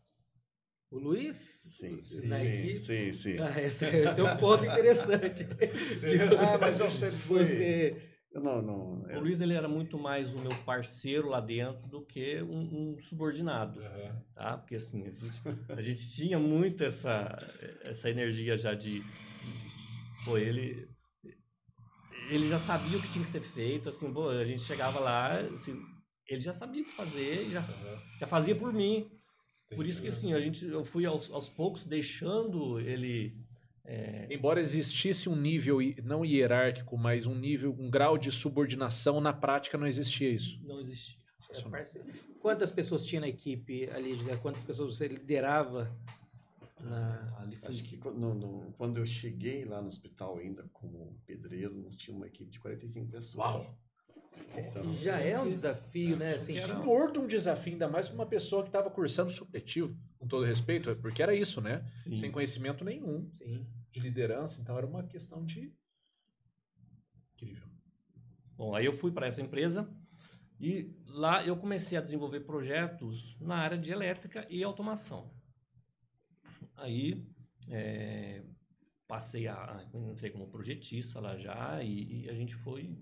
o Luiz
Sim, sim,
na
sim, sim, sim.
Ah, esse, esse é um ponto interessante.
Ah, mas eu sempre fui.
Você,
não, não.
O
eu-
Luiz ele era muito mais o meu parceiro lá dentro do que um, um subordinado,
Aham.
tá? Porque assim, a gente, a gente tinha muito essa, essa energia já de... Pô, ele... Ele já sabia o que tinha que ser feito, assim, pô, a gente chegava lá, assim, ele já sabia o que fazer, já,
Aham.
já fazia por mim. Por isso que assim, a gente, eu fui aos, aos poucos deixando ele... é,
Embora existisse um nível não hierárquico, mas um nível, um grau de subordinação, na prática não existia isso.
não existia.
é. Quantas pessoas tinha na equipe ali, José? Quantas pessoas você liderava? Na...
Ali foi-
Acho que quando, no- quando eu cheguei lá no hospital ainda como pedreiro, nós tínhamos uma equipe de 45 pessoas.
Uau!
Então,
já é um desafio, né? Assim,
Senhor de um desafio, ainda mais para uma pessoa que estava cursando supletivo, com todo respeito, porque era isso, né?
Sim.
Sem conhecimento nenhum
sim.
de liderança, então era uma questão de. Incrível.
Bom, aí eu fui para essa empresa e lá eu comecei a desenvolver projetos na área de elétrica e automação. Aí é, passei a entrei como projetista lá já e, e a gente foi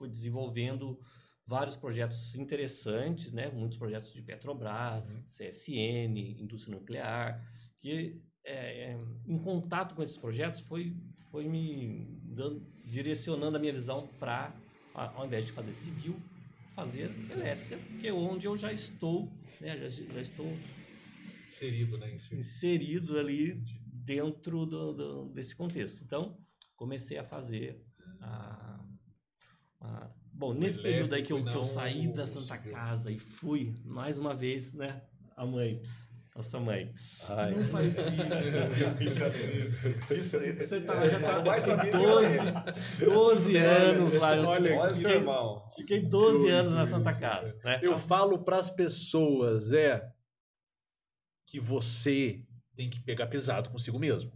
foi desenvolvendo vários projetos interessantes, né? Muitos projetos de Petrobras,
Uhum.
CSN, indústria nuclear, que é, é, em contato com esses projetos foi foi me dando, direcionando a minha visão para ao invés de fazer civil, fazer elétrica, que é onde eu já estou, né? Já, já estou
Inserido, né?
inserido ali dentro do, do- desse contexto. Então, comecei a fazer a, a- bom, nesse
elétrico
período aí que eu, que eu saí da Santa
civil.
Casa e fui mais uma vez, né, a mãe, nossa mãe.
ai,
Não faz isso.
isso,
Você tá, já tá
mais amigo
12, 12 anos lá. Eu
Olha,
Olha seu
fiquei,
irmão.
fiquei 12 anos na
Deus,
Santa
isso,
Casa. Né?
Eu falo para as pessoas, é que você tem que pegar pesado consigo mesmo.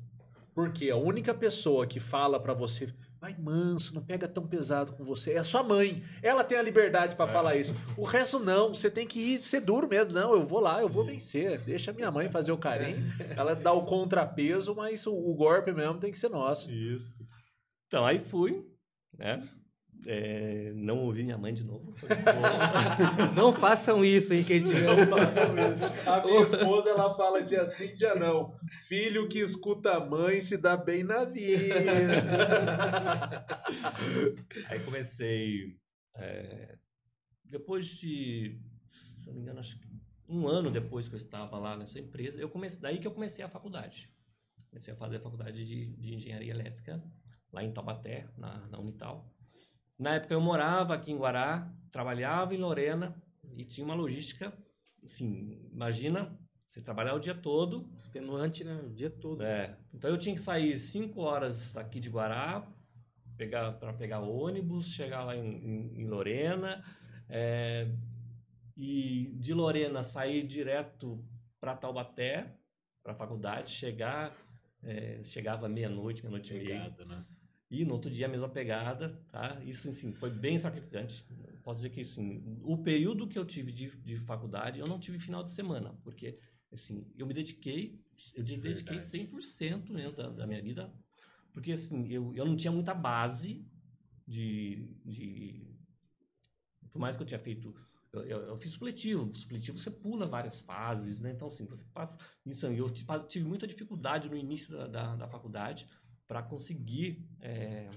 Porque a única pessoa que fala para você, vai manso, não pega tão pesado com você, é a sua mãe. Ela tem a liberdade para falar isso. O resto não, você tem que ir ser duro mesmo. Não, eu vou lá, eu vou vencer. Deixa minha mãe fazer o carinho. Ela dá o contrapeso, mas o, o golpe mesmo tem que ser nosso.
Isso. Então, aí fui, né? É, não ouvi minha mãe de novo. Falei, "Pô,
Não façam isso, hein, que a gente
A minha esposa, ela fala dia sim, dia não. Filho que escuta a mãe se dá bem na vida.
Aí comecei. é, depois de se não me engano, acho que um ano depois que eu estava lá nessa empresa, eu comecei, daí que eu comecei a faculdade. Comecei a fazer a faculdade de, de engenharia elétrica lá em Taubaté, na, na Unital. Na época eu morava aqui em Guará, trabalhava em Lorena e tinha uma logística, enfim, imagina você trabalhar o dia todo.
Extenuante, né? O dia todo.
É. Então eu tinha que sair 5 horas aqui de Guará pegar, para pegar ônibus, chegar lá em, em, em Lorena. É, e de Lorena sair direto para Taubaté, para a faculdade, chegar, é, chegava meia-noite, meia-noite e meia.
né?
E no outro dia a mesma pegada, tá? Isso, assim, foi bem sacrificante. Posso dizer que, assim, o período que eu tive de, de faculdade, eu não tive final de semana, porque, assim, eu me dediquei, eu me dediquei
Verdade.
100% mesmo da, da minha vida, porque, assim, eu, eu não tinha muita base de, de... Por mais que eu tinha feito... Eu, eu, eu fiz supletivo. Supletivo você pula várias fases, né? Então, assim, você passa... Isso, eu tive tive muita dificuldade no início da, da, da faculdade, para conseguir é,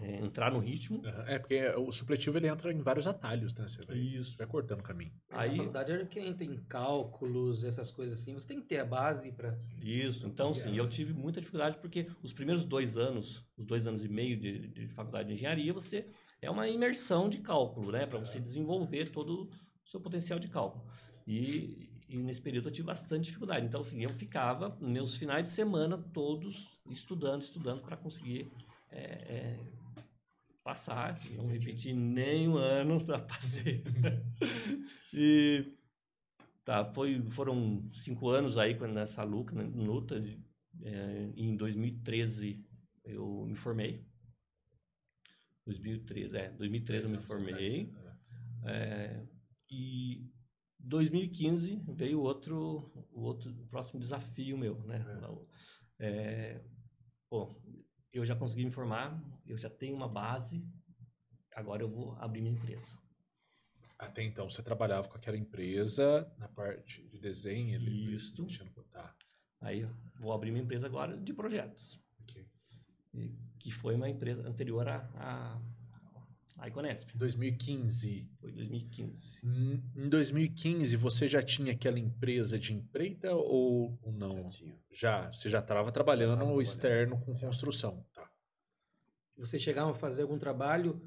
é, entrar no ritmo.
É, porque o supletivo ele entra em vários atalhos, né? Você vai,
Isso.
vai cortando o caminho.
Aí...
Aí-
Na faculdade era quem tem cálculos, essas coisas assim. Você tem que ter a base para.
Isso. Então, sim, eu tive muita dificuldade porque os primeiros dois anos, os dois anos e meio de, de faculdade de engenharia, você é uma imersão de cálculo, né? Para você desenvolver todo o seu potencial de cálculo. E, e nesse período eu tive bastante dificuldade. Então, assim, eu ficava meus finais de semana todos estudando, estudando para conseguir é, é, passar. Não repeti nem um ano, já passei. e tá, foi, foram cinco anos aí nessa luta, né, luta de- é, em 2013 eu me formei. 2013, é, 2013 eu me formei. É, e 2015 veio outro, o outro o próximo desafio meu, né? É, pô, eu já consegui me formar, eu já tenho uma base, agora eu vou abrir minha empresa.
Até então você trabalhava com aquela empresa na parte de desenho. Ele,
Isto.
mexendo com- Tá.
Aí vou abrir minha empresa agora de projetos,
ok.
e- que foi uma empresa anterior à à Iconesp,
2015.
foi 2015.
Hum, Em 2015 você já tinha aquela empresa de empreita ou ou não?
tinha.
Já, você já estava trabalhando
tava
no
trabalhando.
externo com construção, tá?
Você chegava a fazer algum trabalho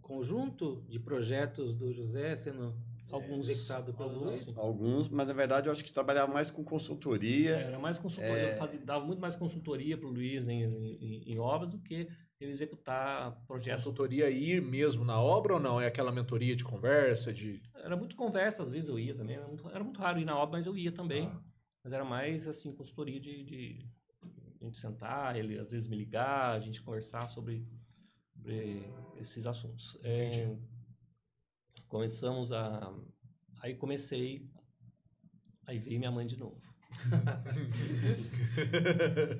conjunto de projetos do José sendo
Alguns-
executado pelo
alguns-
Luiz?
Alguns, mas na verdade eu acho que trabalhava mais com consultoria.
Era mais consultoria,
É.
eu dava muito mais consultoria para o Luiz em, em, em obras do que ele executar projetos.
Consultoria ir mesmo na obra ou não? É aquela mentoria de conversa, de...
Era muito conversa, às vezes eu ia também, era muito, era muito raro ir na obra, mas eu ia também.
Ah,
Mas era mais assim, consultoria de, de a gente sentar, ele às vezes me ligar, a gente conversar sobre, sobre esses assuntos. É, começamos a. Aí comecei. Aí veio minha mãe de novo.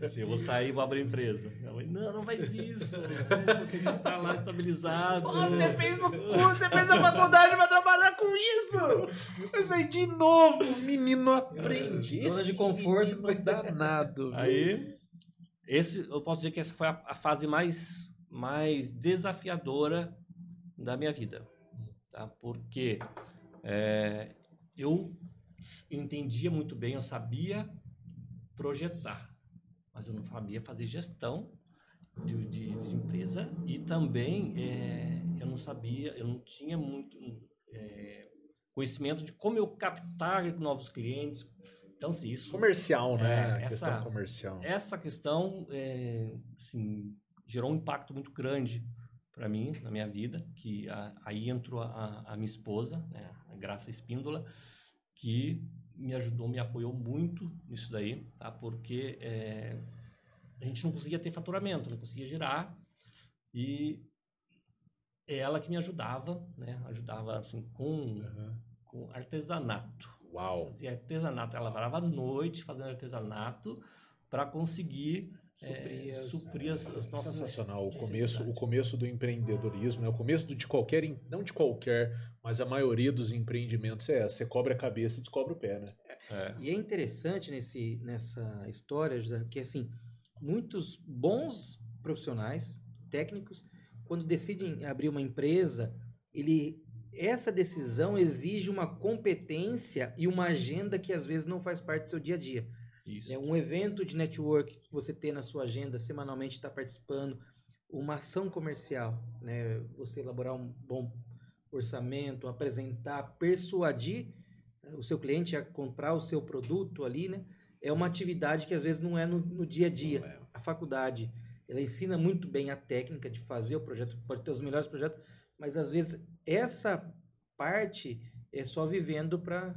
Assim, eu vou sair, vou abrir empresa. Minha mãe, não, não faz isso. Você tem que estar lá estabilizado.
fez o curso, você fez a faculdade para trabalhar com isso! Mas aí de novo, menino aprende.
Zona de conforto.
menino danado. viu?
Aí, esse, eu posso dizer que essa foi a, a fase mais, mais desafiadora da minha vida. Tá? Porque é, eu entendia muito bem, eu sabia projetar, mas eu não sabia fazer gestão de, de- de empresa e também é, eu não sabia, eu não tinha muito é, conhecimento de como eu captar novos clientes. Então, assim, isso
Comercial, né?
É,
a
essa-
questão comercial.
essa questão é, assim, gerou um impacto muito grande para mim na minha vida que a- aí entrou a, a minha esposa né, a Graça Espíndola que me ajudou me apoiou muito nisso daí tá porque é, a gente não conseguia ter faturamento não conseguia girar e é ela que me ajudava né ajudava assim com,
Aham.
com artesanato
Uau.
fazia artesanato. Ela varava à noite fazendo artesanato para conseguir
Suprir
é,
as-
suprir as, as nossas
Sensacional. O começo, o começo do empreendedorismo, né? o começo do- de qualquer, não de qualquer, mas a maioria dos empreendimentos é essa. Você cobre a cabeça e descobre o pé, né?
É.
E é interessante nesse, nessa história, José, que assim, muitos bons profissionais, técnicos, quando decidem abrir uma empresa, ele essa decisão exige uma competência e uma agenda que às vezes não faz parte do seu dia a dia.
Isso.
É um evento de network que você tem na sua agenda semanalmente está participando, uma ação comercial, né? Você elaborar um bom orçamento, apresentar, persuadir né, o seu cliente a comprar o seu produto ali, né? É uma atividade que às vezes não é no, no dia a dia.
É.
A faculdade, ela ensina muito bem a técnica de fazer o projeto, pode ter os melhores projetos, mas às vezes essa parte é só vivendo para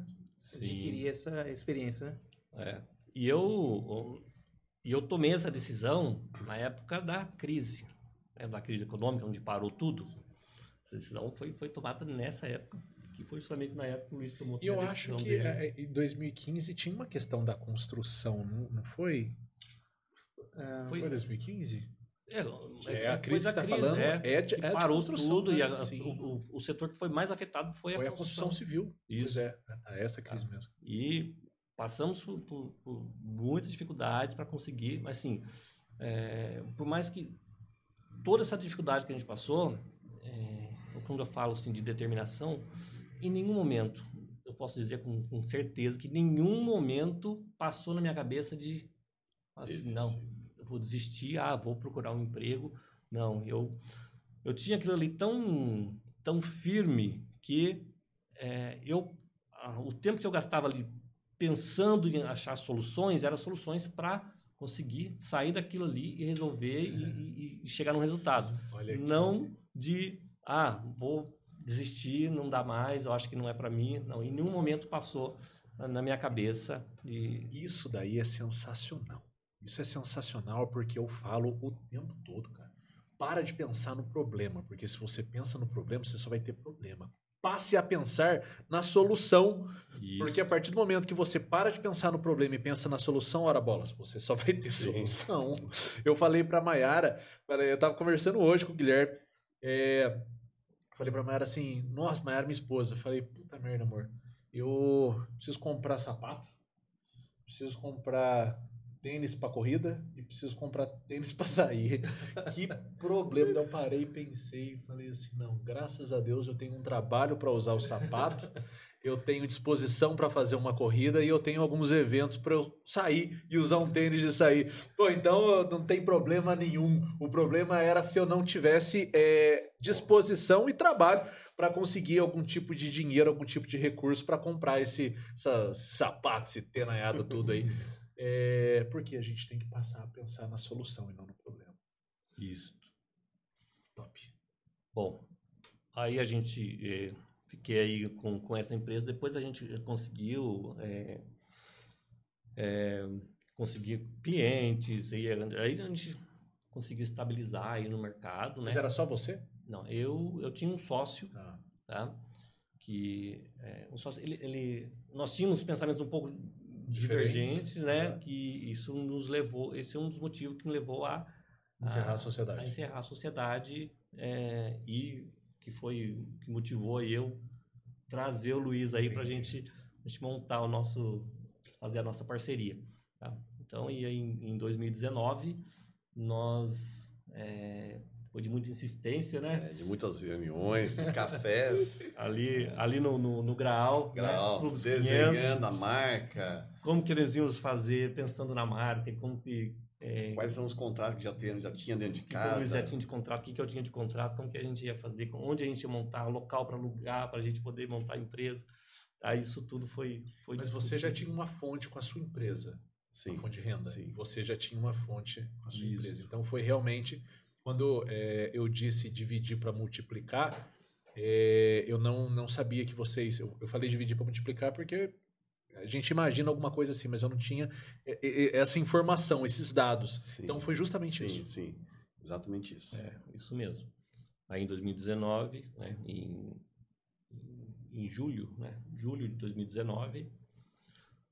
adquirir essa experiência, né?
É. E eu, e eu tomei essa decisão na época da crise, né, da crise econômica, onde parou tudo. Essa decisão foi, foi tomada nessa época, que foi justamente na época que o Luiz tomou
E eu
a
acho que
dele.
é, em 2015 tinha uma questão da construção, não, foi?
Ah,
Foi
Foi-
2015?
É,
É, a
foi
crise
da
que você está falando
é,
é, de, é
parou
construção,
tudo
né?
e a- o, o- o setor que foi mais afetado foi,
Foi
a
a construção
construção.
civil. Pois
Isso.
é, é essa crise mesmo.
E passamos por, por- por muitas dificuldades para conseguir, mas assim, é, por mais que toda essa dificuldade que a gente passou, é, quando eu falo assim de determinação, em nenhum momento eu posso dizer com, com certeza que nenhum momento passou na minha cabeça de assim, não, eu vou desistir, ah, vou procurar um emprego. Não, eu eu tinha aquilo ali tão tão firme que é, eu o tempo que eu gastava ali pensando em achar soluções eram soluções para conseguir sair daquilo ali e resolver e, e- e chegar num resultado não de ah vou desistir não dá mais eu acho que não é para mim não em nenhum momento passou na- minha cabeça de
Isso daí é sensacional. Isso é sensacional porque eu falo o tempo todo, cara. Para de pensar no problema, porque se você pensa no problema, você só vai ter problema. Passe a pensar na solução, porque a partir do momento que você para de pensar no problema e pensa na solução, ora bolas, você só vai ter
Sim.
solução. Eu falei pra Mayara, falei, eu tava conversando hoje com o Guilherme, é, falei pra Mayara assim, nossa, Mayara, minha esposa, falei, puta merda, amor, eu preciso comprar sapato, preciso comprar tênis pra corrida e preciso comprar tênis pra sair. Que problema. Daí eu parei pensei e falei assim, não, graças a Deus eu tenho um trabalho para usar o sapato, eu tenho disposição para fazer uma corrida e eu tenho alguns eventos para eu sair e usar um tênis de sair. Pô, então não tem problema nenhum. O problema era se eu não tivesse é, disposição e trabalho para conseguir algum tipo de dinheiro, algum tipo de recurso para comprar esse, essa, sapato, esse tenaiado tudo aí. É, porque a gente tem que passar a pensar na solução e não no problema.
isso
Top.
Bom, aí a gente eh, fiquei aí com, com essa empresa. Depois a gente conseguiu eh, eh, conseguir clientes e aí a gente conseguiu estabilizar aí no mercado, né?
Mas era só você?
Não, eu eu tinha um sócio,
Tá.
tá? Que é, um sócio, ele, ele, nós tínhamos pensamentos um pouco
Diferentes,
né?
tá.
Que isso nos levou, esse é um dos motivos que me levou a
Encerrar a
a
sociedade.
encerrar a sociedade é, e que foi que motivou eu trazer o Luiz aí para gente a gente montar o nosso fazer a nossa parceria tá? então e aí em, em 2019 nós é, depois de muita insistência né
É, de muitas reuniões, de cafés,
ali ali no, no, no Graal, né?
grau,
Clube dos 500,
desenhando a marca,
como que eles iam fazer pensando na marca como que é,
quais são os contratos que já, tem, já tinha dentro de
O que, que o Luiz
casa.
já tinha de contrato, o que, que eu tinha de contrato, como que a gente ia fazer, onde a gente ia montar, local para alugar, para a gente poder montar a empresa. Aí isso tudo foi. foi
Mas você já tinha uma fonte com a sua empresa,
Sim,
fonte de renda.
sim.
Você já tinha uma fonte com a sua
Isso.
empresa. Então foi realmente quando é, eu disse dividir para multiplicar, é, eu não, não sabia que vocês. Eu, eu falei dividir para multiplicar porque a gente imagina alguma coisa assim, mas eu não tinha é, é, essa informação, esses dados.
Sim.
Então foi justamente
sim,
isso.
Sim, exatamente isso.
É, isso mesmo. Aí em 2019, né, em, em julho, né, julho de 2019,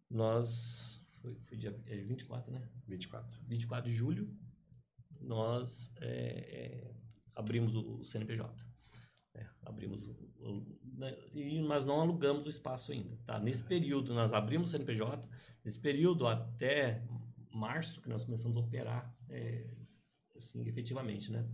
nós. Foi, foi dia é 24, né?
24.
24 de julho, nós é, é, abrimos o, o CNPJ. Né? abrimos o- né? e, mas não alugamos o espaço ainda. Tá? Nesse período, nós abrimos o CNPJ, nesse período até março, que nós começamos a operar é, assim, efetivamente. Né?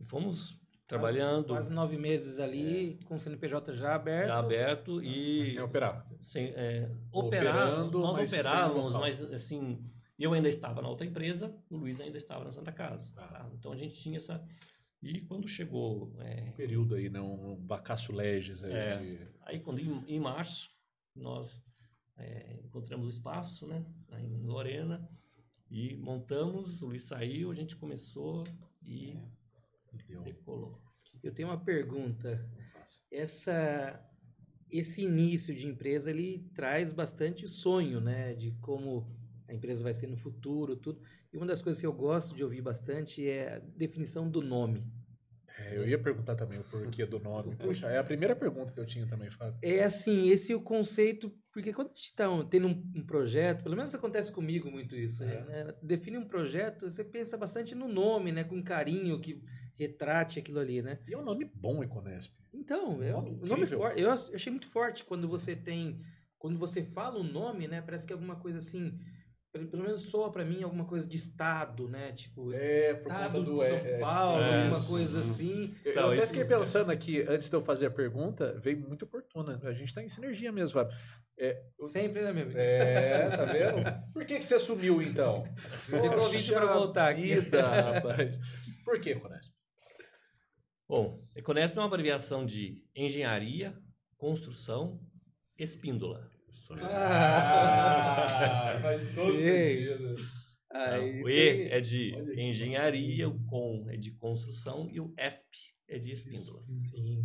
E fomos, trabalhando.
Quase nove meses ali, com o CNPJ já aberto.
Já aberto e.
Sem operar.
Sem, é, operar,
Operando,
nós operávamos, mas assim, eu ainda estava na outra empresa, o Luiz ainda estava na Santa Casa.
Ah.
tá? Então a gente tinha essa. E quando chegou. é,
Um período aí, né? Um vacácio legis aí
É.
de...
aí quando em, em março nós é, encontramos o espaço, né? aí Em Lorena. E montamos, o Luiz saiu, a gente começou e
Deu.
decolou.
Eu tenho uma pergunta. Essa, esse início de empresa, ele traz bastante sonho, né? De como a empresa vai ser no futuro, tudo. E uma das coisas que eu gosto de ouvir bastante é a definição do nome.
É, eu ia perguntar também o porquê do nome. Puxa, é a primeira pergunta que eu tinha também, Fábio.
É assim, esse é o conceito, porque quando a gente está tendo um, um projeto, pelo menos acontece comigo muito isso,
É.
né? define um projeto, você pensa bastante no nome, né? Com carinho, que retrate aquilo ali, né?
E é um nome bom, Econesp.
Então, é
Nome
um nome forte. Eu ach- achei muito forte quando você tem. Quando você fala o nome, né? Parece que é alguma coisa assim. Pelo, menos soa pra mim alguma coisa de estado, né? Tipo,
É, por
estado
do
de São
S,
Paulo,
é,
alguma coisa assim.
Eu,
Então,
eu até fiquei pensando aqui, antes de eu fazer a pergunta, veio muito oportuna. A gente tá em sinergia mesmo, Fábio. É,
Sempre, né, meu amigo?
é, tá vendo? Por que, que você sumiu, então?
Tem convite
Poxa
voltar aqui.
Vida, rapaz. Por que, Econesp?
Bom, Econesp é uma abreviação de Engenharia, Construção, Espíndola.
Aí.
Ah, faz todo
Sei.
sentido.
Aí
o E
tem-
é de Engenharia, o COM é de Construção e o ESP é de Espíndola.
Sim.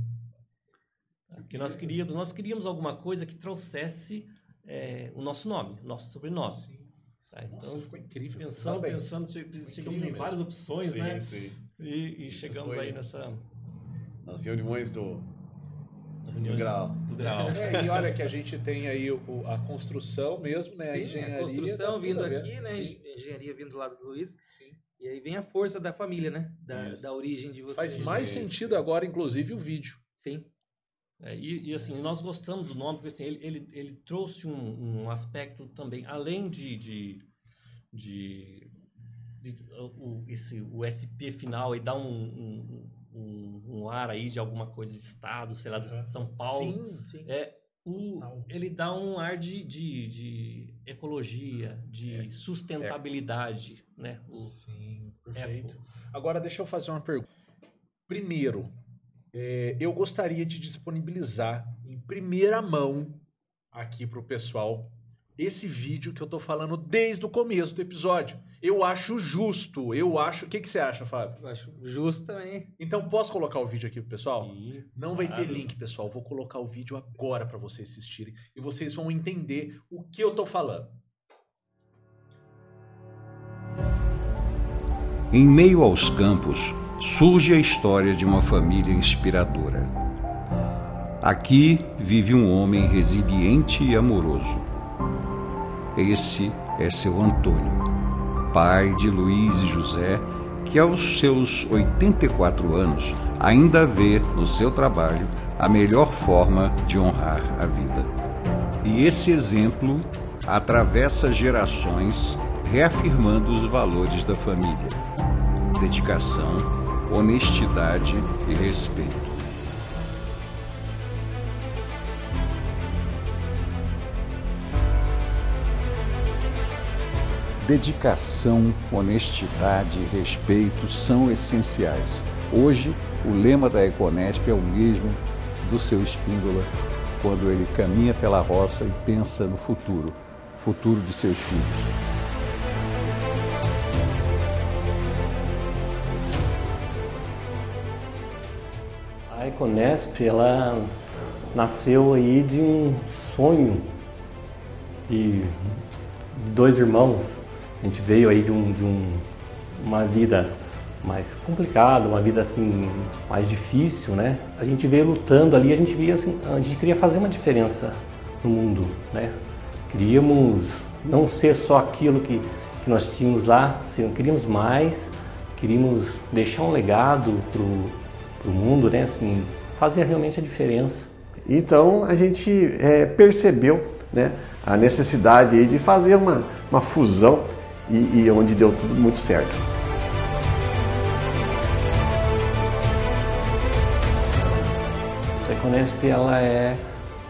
Porque nós queríamos, nós queríamos alguma coisa que trouxesse é, o nosso nome, o nosso sobrenome.
Sim.
tá?
Nossa,
Então,
ficou incrível.
pensando,
Parabéns.
pensando, che- chegamos em várias opções,
sim,
né?
sim.
E, e chegamos
foi-
aí nessa
Nas reuniões do, do grau.
do grau.
É, e olha que a gente tem aí o- a construção mesmo, né? a
Sim,
engenharia.
a construção
tá
vindo
a
aqui, né?
Sim,
Engenharia vindo do lado do Luiz.
sim.
E aí vem a força da família, né? Da,
Isso.
da origem de vocês.
Faz mais
Sim.
sentido agora, inclusive, o vídeo.
Sim.
É, e, e, assim, nós gostamos do nome, porque assim, ele, ele, ele trouxe um, um aspecto também, além de, de, de, de- o, esse, o SP final e dá um, um, um, um ar aí de alguma coisa de estado, sei lá, de São Paulo.
Sim, sim.
É, o,
Total.
ele dá um ar de, de, de ecologia, de sustentabilidade, né? O,
Sim, perfeito. Agora, deixa eu fazer uma pergunta. Primeiro, é, eu gostaria de disponibilizar em primeira mão aqui para o pessoal esse vídeo que eu tô falando desde o começo do episódio. Eu acho justo, eu acho... O que, que você acha, Fábio?
Eu acho justo também.
Então, posso colocar o vídeo aqui pro pessoal?
e-
Não vai ter link, pessoal. Vou colocar o vídeo agora para vocês assistirem e vocês vão entender o que eu tô falando.
Em meio aos campos, surge a história de uma família inspiradora. Aqui vive um homem resiliente e amoroso. Esse é seu Antônio, pai de Luiz e José, que aos seus 84 anos ainda vê no seu trabalho a melhor forma de honrar a vida. E esse exemplo atravessa gerações, reafirmando os valores da família: dedicação, honestidade e respeito. Dedicação, honestidade e respeito são essenciais. Hoje, o lema da Econesp é o mesmo do seu Espíndola quando ele caminha pela roça e pensa no futuro, futuro de seus filhos.
A Econesp, ela nasceu aí de um sonho de dois irmãos. A gente veio aí de, um, de um- uma vida mais complicada, uma vida assim mais difícil, né? A gente veio lutando ali, a gente via assim, a gente queria fazer uma diferença no mundo, né? Queríamos não ser só aquilo que, que nós tínhamos lá, assim, queríamos mais, queríamos deixar um legado pro, pro mundo, né? Assim, fazer realmente a diferença.
Então a gente é, percebeu né, a necessidade de fazer uma, uma fusão e, e onde deu tudo muito certo.
Iconesp ela é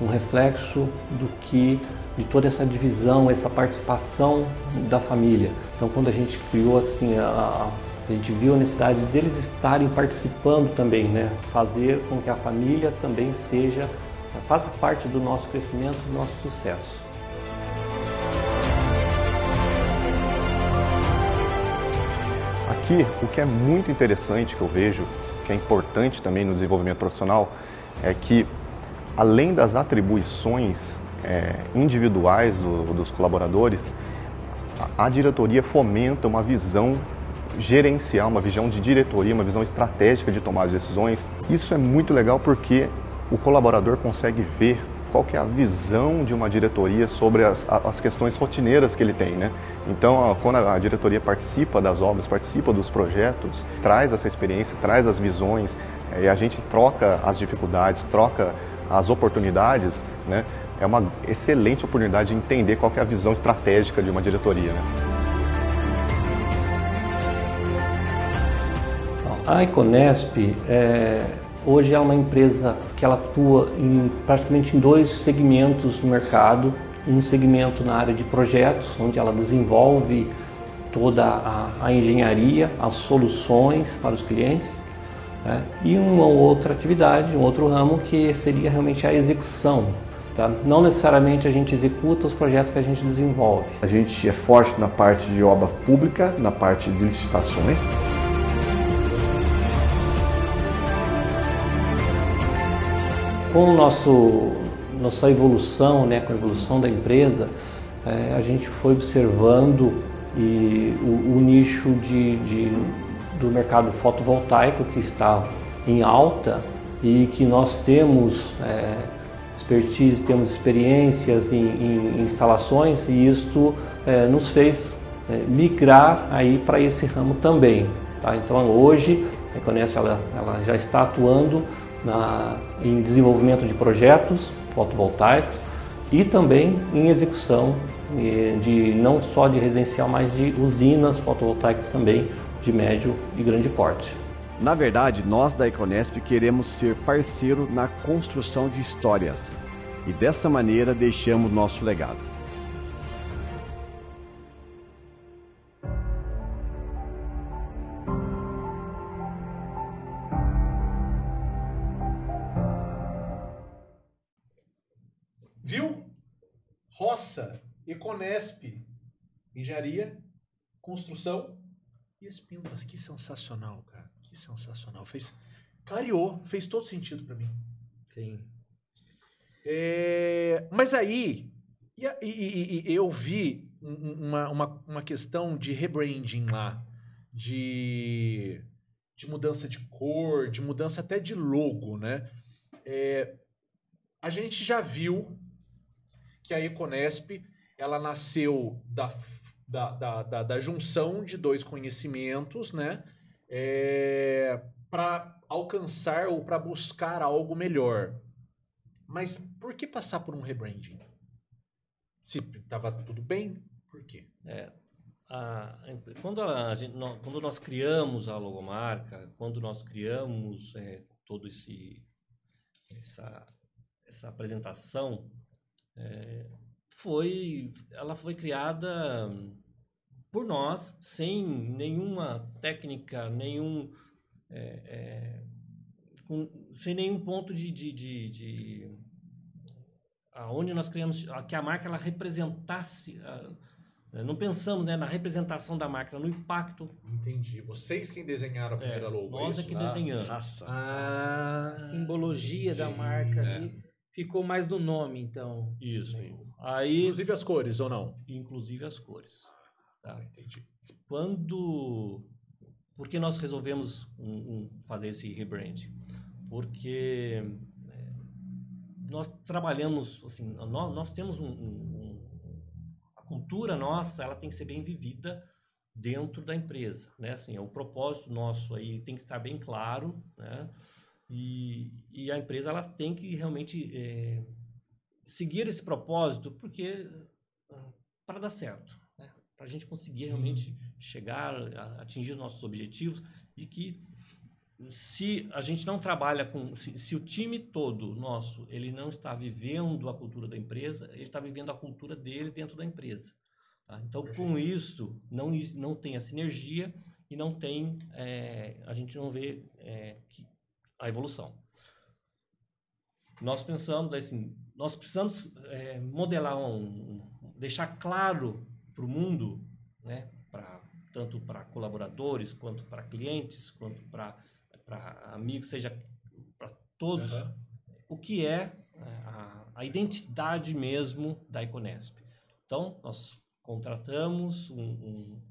um reflexo do que de toda essa divisão, essa participação da família. Então, quando a gente criou assim, a, a gente viu a necessidade deles estarem participando também, né? Fazer com que a família também seja, faça parte do nosso crescimento, do nosso sucesso.
Aqui, o que é muito interessante que eu vejo, que é importante também no desenvolvimento profissional, é que além das atribuições é, individuais do, dos colaboradores, a, a diretoria fomenta uma visão gerencial, uma visão de diretoria, uma visão estratégica de tomar as decisões. Isso é muito legal porque o colaborador consegue ver qual que é a visão de uma diretoria sobre as, as questões rotineiras que ele tem, né? Então, quando a diretoria participa das obras, participa dos projetos, traz essa experiência, traz as visões, e a gente troca as dificuldades, troca as oportunidades, né? É uma excelente oportunidade de entender qual é a visão estratégica de uma diretoria, né?
A Iconesp é, hoje é uma empresa que ela atua em, praticamente em dois segmentos no mercado. Um segmento na área de projetos, onde ela desenvolve toda a, a engenharia, as soluções para os clientes. Né? E uma outra atividade, um outro ramo que seria realmente a execução. Tá? Não necessariamente a gente executa os projetos que a gente desenvolve.
A gente é forte na parte de obra pública, na parte de licitações.
Com o nosso nossa evolução, né, com a evolução da empresa, é, a gente foi observando e o, o nicho de, de, do mercado fotovoltaico que está em alta e que nós temos é, expertise, temos experiências em, em instalações e isto é, nos fez é, migrar aí para esse ramo também. Tá? Então hoje a Econesp ela, ela já está atuando na, em desenvolvimento de projetos fotovoltaicos e também em execução de não só de residencial, mas de usinas fotovoltaicas também de médio e grande porte.
Na verdade, nós da Econesp queremos ser parceiro na construção de histórias e dessa maneira deixamos nosso legado.
Roça, Econesp, engenharia, construção e espíndolas. Que sensacional, cara. Que sensacional. Fez, clareou, fez todo sentido para mim.
Sim.
É, mas aí, e, e, e, eu vi uma, uma, uma questão de rebranding lá, de, de mudança de cor, de mudança até de logo, né? É, a gente já viu que a Econesp ela nasceu da, da, da, da, da junção de dois conhecimentos, né? É, para alcançar ou para buscar algo melhor. Mas por que passar por um rebranding? Se estava tudo bem, por quê?
É, a, quando, a gente, quando nós criamos a logomarca, quando nós criamos é, todo esse essa, essa apresentação, é, foi ela foi criada por nós sem nenhuma técnica, nenhum é, é, com, sem nenhum ponto de, de, de, de aonde nós criamos que a marca ela representasse não pensamos né, na representação da marca, no impacto.
Entendi. Vocês quem desenharam a primeira
é,
logo,
Nós
é,
é que
ah,
desenhamos.
Raça.
A simbologia da marca
é.
ali ficou mais no nome, então.
Isso.
Né?
Aí,
Inclusive as cores, ou não?
inclusive as cores. Tá?
Entendi.
Quando... Por que nós resolvemos um, um, fazer esse rebrand? Porque é, nós trabalhamos, assim, nós, nós temos um, um, A cultura nossa, ela tem que ser bem vivida dentro da empresa, né? Assim, o propósito nosso aí tem que estar bem claro, né? E, e a empresa, ela tem que realmente... É, seguir esse propósito, porque para dar certo, né? para a gente conseguir Sim. realmente chegar, a, atingir nossos objetivos e que se a gente não trabalha com, se, se, o time todo nosso ele não está vivendo a cultura da empresa, ele está vivendo a cultura dele dentro da empresa. Tá? Então, Perfeito. com isso, não, não tem a sinergia e não tem, é, a gente não vê é, a evolução. Nós pensamos assim, nós precisamos é, modelar um, deixar claro para o mundo, né, pra, tanto para colaboradores quanto para clientes, quanto para amigos, seja para todos, uhum. o que é, é a, a, identidade mesmo da Iconesp. Então, nós contratamos um, um,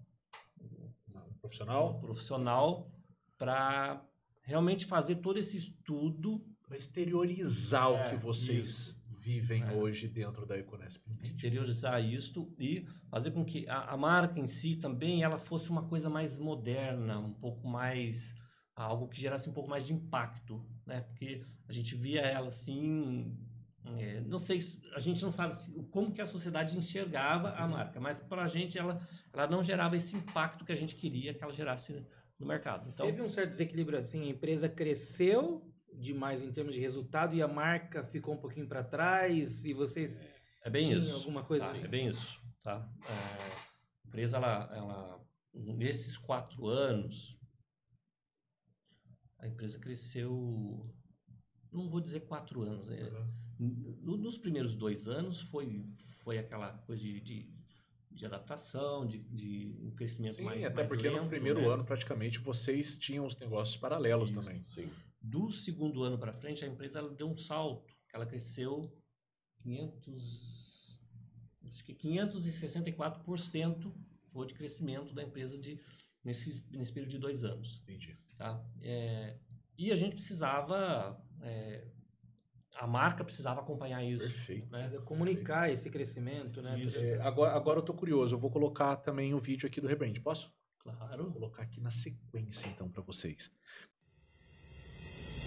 um profissional,
um profissional para realmente fazer todo esse estudo
para exteriorizar é, o que vocês isso. Vivem é. hoje dentro da Econesp.
Exteriorizar isto e fazer com que a, a, marca em si também ela fosse uma coisa mais moderna, um pouco mais algo que gerasse um pouco mais de impacto, né? Porque a gente via ela assim, é, não sei, a gente não sabe se, como que a sociedade enxergava a marca, mas para a gente ela, ela não gerava esse impacto que a gente queria que ela gerasse no mercado.
Então, Teve um certo desequilíbrio assim, a empresa cresceu demais em termos de resultado e a marca ficou um pouquinho para trás e vocês
é bem
tinham
isso.
alguma coisa
tá,
assim?
É bem isso, tá? É, a empresa ela, ela nesses quatro anos a empresa cresceu, não vou dizer quatro anos, é, uhum. nos primeiros dois anos foi foi aquela coisa de, de de adaptação, de, de um crescimento
sim,
mais
até
mais
porque
lento,
no primeiro
né?
ano praticamente vocês tinham os negócios paralelos
Isso.
também.
Sim.
Do segundo ano para frente, a empresa ela deu um salto. Ela cresceu 500, acho que 564% foi de crescimento da empresa de, nesse, nesse período de dois anos.
Entendi.
Tá? É, e a gente precisava é, a marca precisava acompanhar isso.
Perfeito.
Né? Comunicar esse crescimento, né?
É, agora, agora eu tô curioso, eu vou colocar também o um vídeo aqui do Rebrand, posso?
Claro.
Vou colocar aqui na sequência, então, para vocês.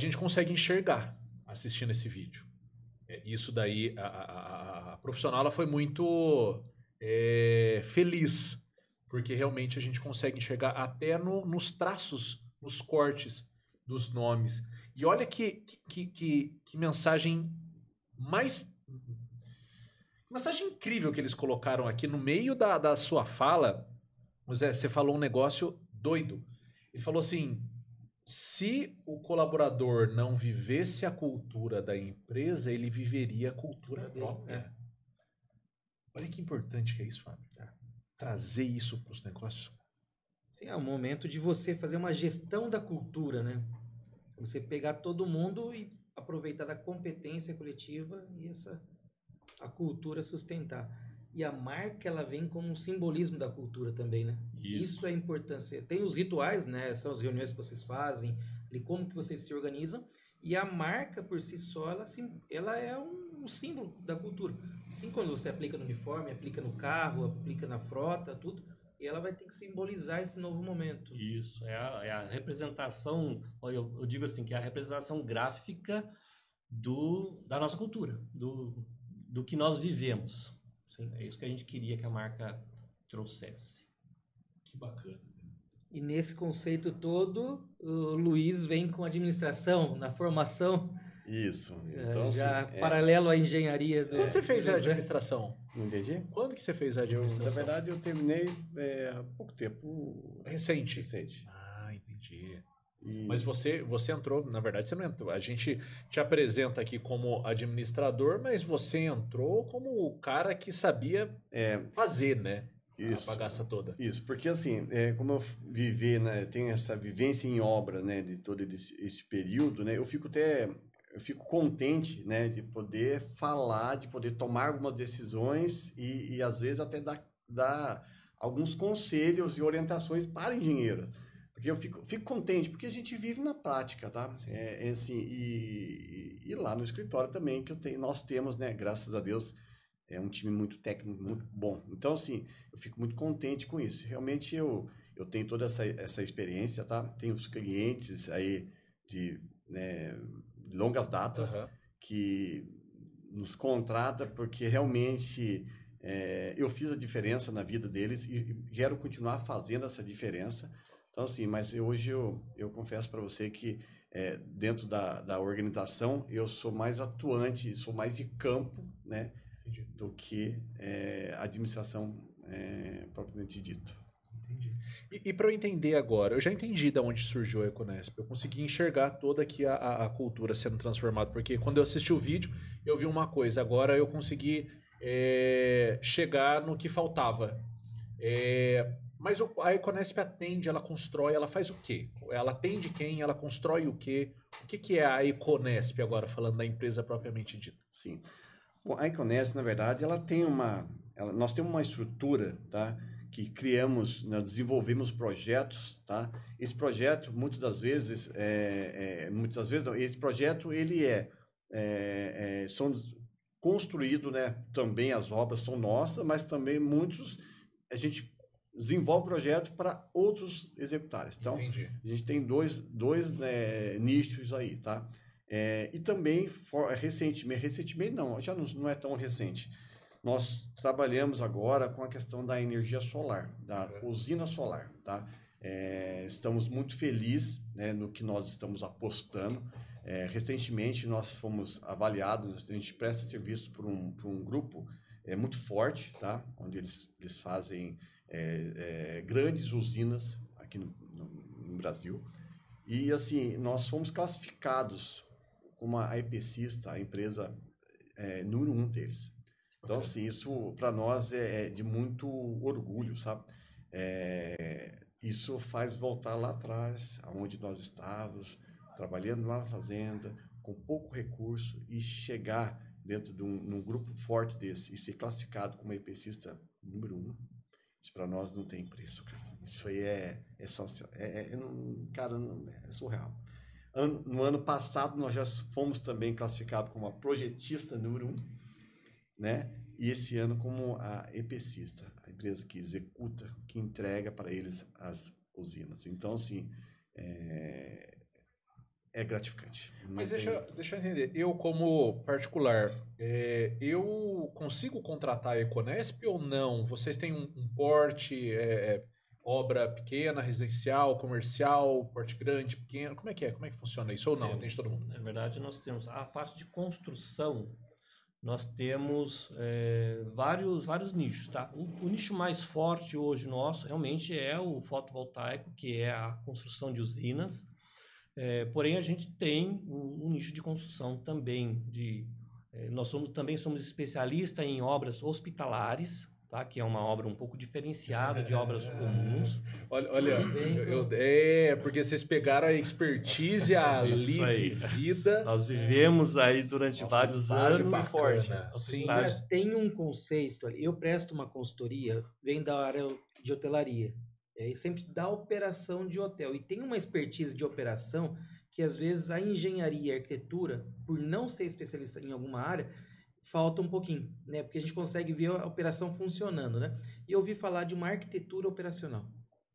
gente consegue enxergar assistindo esse vídeo. É, isso daí, a, a, a, profissional ela foi muito é, feliz, porque realmente a gente consegue enxergar até no, nos traços, nos cortes dos nomes. E olha que, que, que, que mensagem mais. Mensagem incrível que eles colocaram aqui no meio da, da sua fala. José, você falou um negócio doido. Ele falou assim: se o colaborador não vivesse a cultura da empresa, ele viveria a cultura própria. É. Olha que importante que é isso, Fábio. É. Trazer isso para os negócios.
Sim, é o momento de você fazer uma gestão da cultura, né? Você pegar todo mundo e aproveitar da competência coletiva e essa a cultura sustentar. E a marca ela vem como um simbolismo da cultura também, né? Isso, Isso é importância. Tem os rituais, né? São as reuniões que vocês fazem, e como que vocês se organizam. E a marca por si só, ela, ela é um, um símbolo da cultura. Assim, quando você aplica no uniforme, aplica no carro, aplica na frota, tudo, e ela vai ter que simbolizar esse novo momento.
Isso, é a, é a representação, eu, eu, digo assim, que é a representação gráfica do, da nossa cultura, do, do que nós vivemos. Sim, é isso que a gente queria que a marca trouxesse.
Que bacana.
E nesse conceito todo, o Luiz vem com administração na formação.
Isso.
É, então, já assim, é... paralelo à engenharia.
Quando você fez a administração?
Não entendi?
Quando que você fez a
Eu,
administração?
na verdade, eu terminei é, há pouco tempo
Recente.
recente.
Ah, entendi. Mas você, você entrou, na verdade, você não entrou. A gente te apresenta aqui como administrador, mas você entrou como o cara que sabia
é,
fazer, né?
isso.
A bagaça toda.
Isso, porque assim, é, como eu vivi, né, tenho essa vivência em obra, né, de todo esse, esse período, né, eu fico até, eu fico contente, né, de poder falar, de poder tomar algumas decisões e, e às vezes até dar, dar alguns conselhos e orientações para engenheiro. Porque eu fico, fico contente, porque a gente vive na prática, tá? É, é assim, e, e, lá no escritório também, que eu tenho, nós temos, né, graças a Deus, é um time muito técnico, muito bom. Então, assim, eu fico muito contente com isso. Realmente, eu, eu tenho toda essa, essa experiência, tá? Tenho os clientes aí de né, longas datas
Aham.
que nos contrata porque realmente é, eu fiz a diferença na vida deles e quero continuar fazendo essa diferença. Então, assim, mas eu- hoje eu, eu confesso para você que é, dentro da, da organização eu sou mais atuante, sou mais de campo, né?
Entendi.
do que é, administração é, propriamente dito.
Entendi. E, e para eu entender agora, eu já entendi de onde surgiu a Econesp. Eu consegui enxergar toda aqui a, a- a cultura sendo transformada, porque quando eu assisti o vídeo, eu vi uma coisa. Agora eu consegui é, chegar no que faltava. É, mas a Econesp atende, ela constrói, ela faz o quê? Ela atende quem? Ela constrói o quê? O que, que é a Econesp agora, falando da empresa propriamente dita?
Sim. Bom, a Iconest, na verdade, ela tem uma, ela- nós temos uma estrutura, tá? Que criamos, nós desenvolvemos projetos, tá? Esse projeto, muitas das vezes, é, é, muitas vezes, não, esse projeto ele é, é, é são construído, né? Também as obras são nossas, mas também muitos a gente desenvolve projeto para outros executarem. Então,
Entendi.
a gente tem dois, dois né, nichos aí, tá? É, e também, for- recentemente, recentemente não, já não, não é tão recente, nós trabalhamos agora com a questão da energia solar, da usina solar, tá? É, estamos muito felizes né, no que nós estamos apostando. É, recentemente nós fomos avaliados, a gente presta serviço por um, por um grupo é, muito forte, tá? Onde eles, eles fazem é, é, grandes usinas aqui no, no- no Brasil. E assim, nós fomos classificados como a IPCista, a empresa é, número um deles. Então,
Ok.
assim, isso para nós é, é de muito orgulho, sabe? É, isso faz voltar lá atrás, aonde nós estávamos, trabalhando lá na fazenda, com pouco recurso, e chegar dentro de um, num grupo forte desse e ser classificado como IPCista número um, isso nós não tem preço, cara. Isso aí é, é, é, é- cara, é surreal. Ano- no ano passado, nós já fomos também classificados como a projetista número um, né? E esse ano como a EPCista, a empresa que executa, que entrega para eles as usinas. Então, assim, é, é gratificante.
Mas
tem-
deixa, deixa eu entender. Eu, como particular, é, eu consigo contratar a Econesp ou não? Vocês têm um, um porte, é, é, obra pequena, residencial, comercial, porte grande, pequeno? Como é que é? Como é que funciona isso? Ou não?
Sim.
Atende todo mundo.
Na verdade, nós temos a parte de construção, nós temos é, vários, vários nichos, tá? O, o nicho mais forte hoje nosso realmente é o fotovoltaico, que é a construção de usinas. É, porém, a gente tem um, um nicho de construção também de é, nós somos, também somos especialistas em obras hospitalares, tá? Que é uma obra um pouco diferenciada de obras comuns.
Olha, olha eu- eu- é, porque vocês pegaram a expertise, a livre vida.
Nós vivemos aí durante
Nossa,
vários anos.
foi forte.
Bacana. Sim.
Já tem um conceito ali. Eu presto uma consultoria, vem da área de hotelaria. E aí sempre dá operação de hotel. E tem uma expertise de operação que às vezes a engenharia e a arquitetura, por não ser especialista em alguma área, falta um pouquinho, né? Porque a gente consegue ver a operação funcionando, né? E eu ouvi falar de uma arquitetura operacional,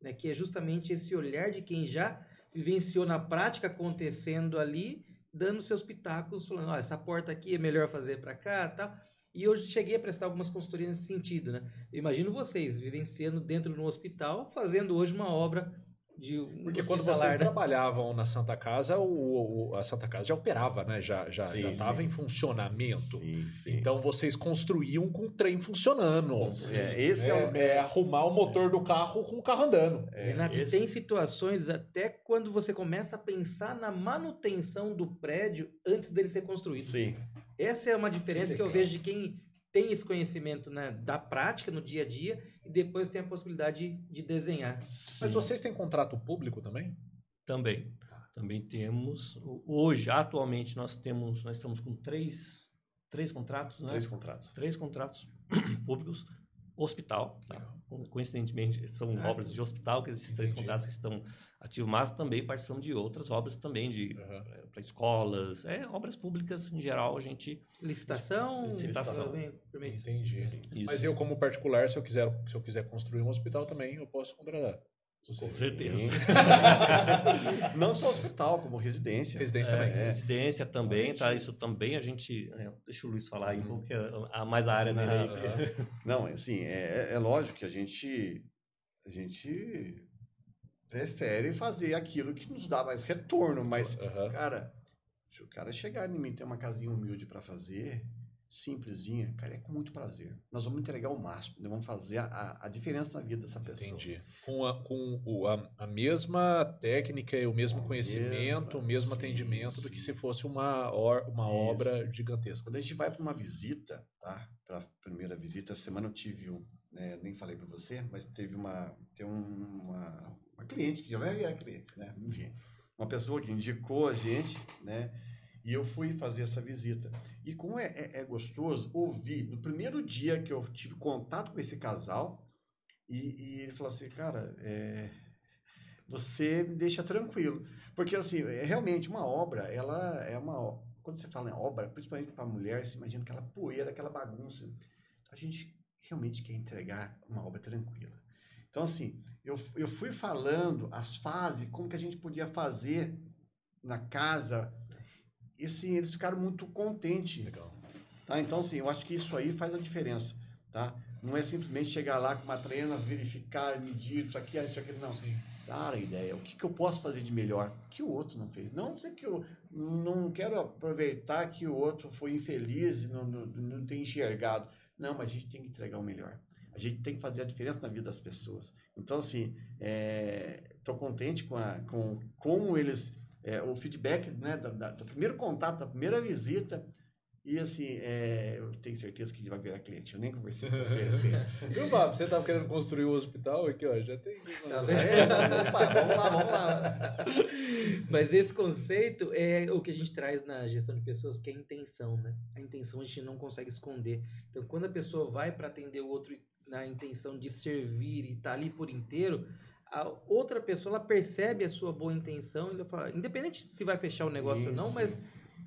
né? Que é justamente esse olhar de quem já vivenciou na prática acontecendo ali, dando seus pitacos, falando, ó, essa porta aqui é melhor fazer para cá, tal. E eu cheguei a prestar algumas consultorias nesse sentido, né? Eu imagino vocês vivenciando dentro de um hospital, fazendo hoje uma obra de um
Porque quando vocês
né?
trabalhavam na Santa Casa, o, o- a Santa Casa já operava, né? Já já
Sim,
já estava
sim.
em funcionamento.
Sim, sim.
Então vocês construíam com o trem funcionando.
É, esse é,
é,
o-
é arrumar o motor do carro com o carro andando.
Renato, e
esse-
tem situações até quando você começa a pensar na manutenção do prédio antes dele ser construído.
Sim.
Essa é uma diferença que, eu vejo de quem tem esse conhecimento né, da prática no dia a dia e depois tem a possibilidade de, de desenhar.
Mas vocês têm contrato público também?
Também. Também temos. Hoje, atualmente, nós temos, nós estamos com três, três contratos, né?
Três contratos.
Três contratos públicos. Hospital, tá? coincidentemente são
Ah,
obras de hospital, que esses três
entendi.
contratos que estão ativos, mas também participamos de outras obras também de para escolas, é obras públicas em geral a gente
Licitação?
Licitação.
Entendi.
isso.
Mas eu, como particular, se eu quiser, se eu quiser construir um hospital também, eu posso contratar.
Com certeza.
Não só hospital, como residência.
Residência
É,
também.
residência também,
gente-
tá? Isso também a gente. é, deixa o Luiz falar aí, porque é a, mais a área dele aí.
Não, assim, é, é lógico que a gente, a gente prefere fazer aquilo que nos dá mais retorno, mas,
Aham.
cara, se o cara chegar em mim e ter uma casinha humilde para fazer, simplesinha, cara, é com muito prazer. Nós vamos entregar o máximo, nós vamos fazer a, a diferença na vida dessa pessoa.
Entendi. Com, a, com o- a, a mesma técnica e o mesmo conhecimento,
Mesma,
o mesmo
sim,
atendimento do que
sim.
se fosse uma, or- uma
Isso.
obra gigantesca.
Quando a gente vai para uma visita, tá? Para primeira visita, essa semana eu tive, um, né, nem falei para você, mas teve uma, tem um- uma, uma cliente que já vai virar cliente, né? Enfim, uma pessoa que indicou a gente, né? E eu fui fazer essa visita. E como é, é- é gostoso ouvir, no primeiro dia que eu tive contato com esse casal, e, e ele falou assim, cara, é, você me deixa tranquilo. Porque, assim, é, realmente, uma obra, ela é uma... Quando você fala em obra, principalmente para mulher, você imagina aquela poeira, aquela bagunça. A gente realmente quer entregar uma obra tranquila. Então, assim, eu, eu fui falando as fases, como que a gente podia fazer na casa, e, assim, eles ficaram muito contentes.
Legal.
Tá? Então, assim, eu acho que isso aí faz a diferença, tá? Não é simplesmente chegar lá com uma trena, verificar, medir, isso aqui, isso aqui, não. Dar a ideia, o que, que eu posso fazer de melhor que o outro não fez. Não dizer que eu não quero aproveitar que o outro foi infeliz e não, não, não tem enxergado. Não, mas a gente tem que entregar o melhor. A gente tem que fazer a diferença na vida das pessoas. Então, assim, estou contente com, a, com como eles, é, o feedback né, da, da- do primeiro contato, da primeira visita, e assim, é, eu tenho certeza que vai virar cliente. Eu nem conversei com você a respeito.
Viu, Bob? Você estava querendo construir o hospital aqui, ó. Já tem.
Tá vendo?
É, opa, vamos lá, vamos lá.
Mas esse conceito é o que a gente traz na gestão de pessoas, que é a intenção, né? A intenção a gente não consegue esconder. Então, quando a pessoa vai para atender o outro na intenção de servir e tá ali por inteiro, a outra pessoa ela percebe a sua boa intenção e fala, independente se vai fechar o negócio ou não,
Isso.
mas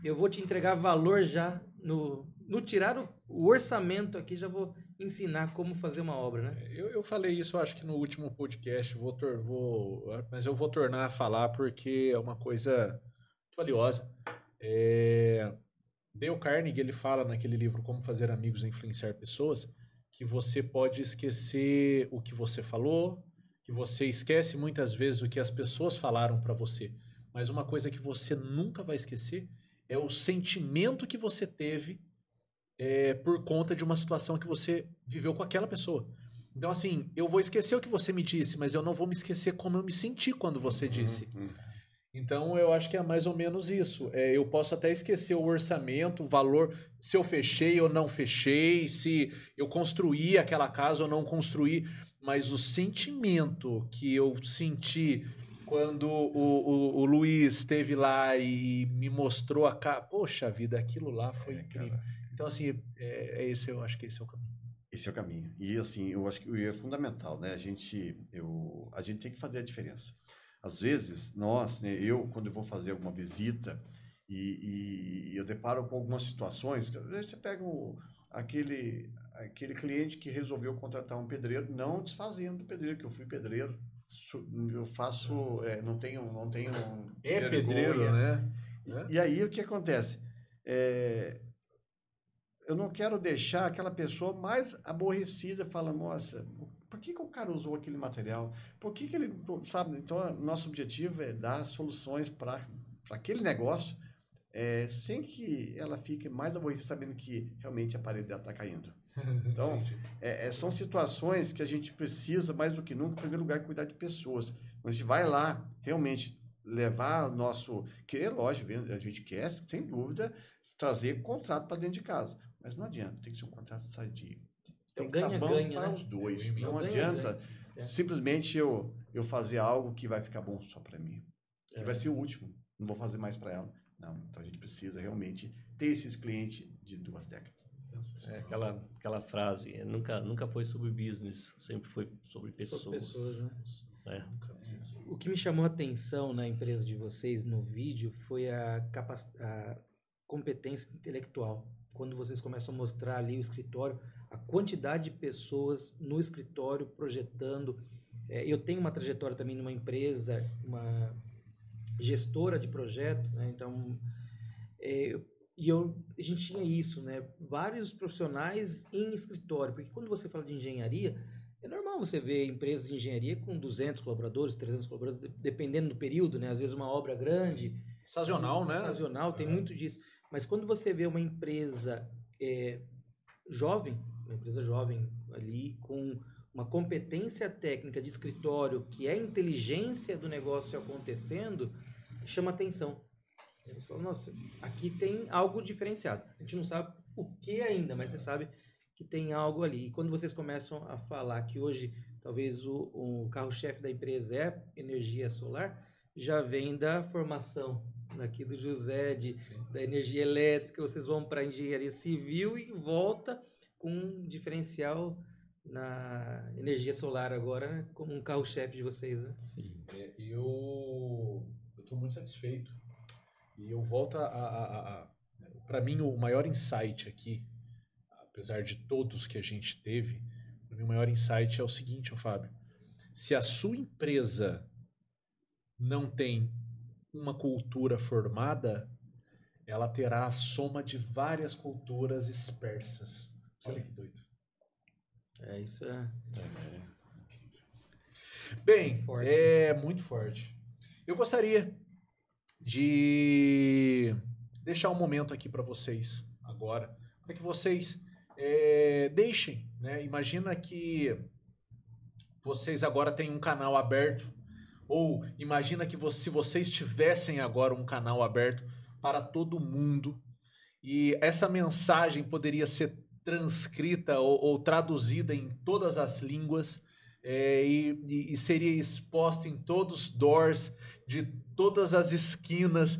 eu vou te entregar valor já no, no tirar o, o orçamento aqui, já vou ensinar como fazer uma obra, né?
Eu, eu falei isso, acho que no último podcast, vou, tor- vou, mas eu vou tornar a falar porque é uma coisa muito valiosa. É, Dale Carnegie ele fala naquele livro Como Fazer Amigos e Influenciar Pessoas que você pode esquecer o que você falou, que você esquece muitas vezes o que as pessoas falaram para você, mas uma coisa que você nunca vai esquecer é o sentimento que você teve é, por conta de uma situação que você viveu com aquela pessoa. Então, assim, eu vou esquecer o que você me disse, mas eu não vou me esquecer como eu me senti quando você disse.
Uhum.
Então, eu acho que é mais ou menos isso. É, eu posso até esquecer o orçamento, o valor, se eu fechei ou não fechei, se eu construí aquela casa ou não construí, mas o sentimento que eu senti quando o, o, o Luiz esteve lá e me mostrou a casa. Poxa vida, aquilo lá foi
É,
incrível.
cara.
Então, assim, é, é esse, eu acho que esse é o caminho.
Esse é o caminho. E assim, eu acho que é fundamental, né? A gente, eu, a gente tem que fazer a diferença. Às vezes, nós, né, eu, quando eu vou fazer alguma visita e, e eu deparo com algumas situações, você pega o, aquele, aquele cliente que resolveu contratar um pedreiro, não desfazendo do pedreiro, que eu fui pedreiro. Eu faço, é, não tenho, não tenho
É
vergonha.
pedreiro, né?
E aí o que acontece? É, eu não quero deixar aquela pessoa mais aborrecida, fala, nossa, por por que, que o cara usou aquele material? Por que, que ele, sabe? Então, nosso objetivo é dar soluções para aquele negócio é, sem que ela fique mais aborrecida sabendo que realmente a parede dela está caindo. Então, é, é, são situações que a gente precisa, mais do que nunca, em primeiro lugar, cuidar de pessoas. A gente vai lá, realmente, levar nosso... Que é lógico, a gente quer, sem dúvida, trazer contrato para dentro de casa. Mas não adianta, tem que ser um contrato sadio. Tem que estar bom para né? os dois. Não ganha, adianta ganha. É. simplesmente eu, eu fazer algo que vai ficar bom só para mim. É. vai ser o último. Não vou fazer mais para ela. Não. Então a gente precisa realmente ter esses clientes de duas décadas.
É aquela, aquela frase, nunca, nunca foi sobre business, sempre foi sobre pessoas. Sobre pessoas, né?
É. O que me chamou a atenção na empresa de vocês no vídeo foi a, a competência intelectual. Quando vocês começam a mostrar ali o escritório, a quantidade de pessoas no escritório projetando. É, eu tenho uma trajetória também numa empresa, uma gestora de projeto, né? então é, e eu, a gente tinha isso, né? Vários profissionais em escritório, porque quando você fala de engenharia, é normal você ver empresas de engenharia com 200 colaboradores, 300 colaboradores, dependendo do período, né? Às vezes uma obra grande. Sim.
Sazonal, né?
Sazonal, tem é. muito disso. Mas quando você vê uma empresa é, jovem, uma empresa jovem ali, com uma competência técnica de escritório, que é a inteligência do negócio acontecendo, chama atenção. Você fala, nossa, aqui tem algo diferenciado. A gente não sabe o que ainda, mas você sabe que tem algo ali. E quando vocês começam a falar que hoje talvez o, o carro-chefe da empresa é energia solar, já vem da formação aqui do José, de, da energia elétrica, vocês vão para a engenharia civil e volta com um diferencial na energia solar agora, né? como um carro-chefe de vocês. Né?
Sim, é, eu muito satisfeito e eu volto a. a, a, a para mim, o maior insight aqui, apesar de todos que a gente teve, o maior insight é o seguinte, Fábio. Se a sua empresa não tem uma cultura formada, ela terá a soma de várias culturas dispersas. Olha que doido.
É, isso é. é.
Bem, forte. é muito forte. Eu gostaria de deixar um momento aqui para vocês agora, para que vocês é, deixem, né? Imagina que vocês agora têm um canal aberto, ou imagina que você, se vocês tivessem agora um canal aberto para todo mundo e essa mensagem poderia ser transcrita ou, ou traduzida em todas as línguas é, e, e, seria exposta em todos os doors de todas as esquinas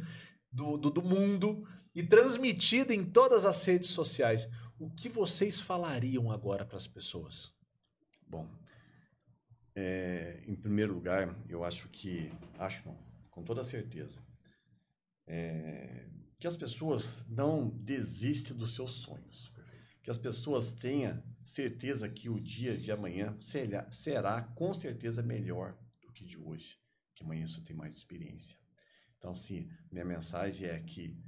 do, do, do mundo e transmitida em todas as redes sociais. O que vocês falariam agora para as pessoas?
Bom, é, em primeiro lugar, eu acho que, acho não, com toda certeza, é, que as pessoas não desistem dos seus sonhos. Que as pessoas tenham certeza que o dia de amanhã será, será com certeza melhor do que de hoje, que amanhã você tem mais experiência. Então, sim, minha mensagem é que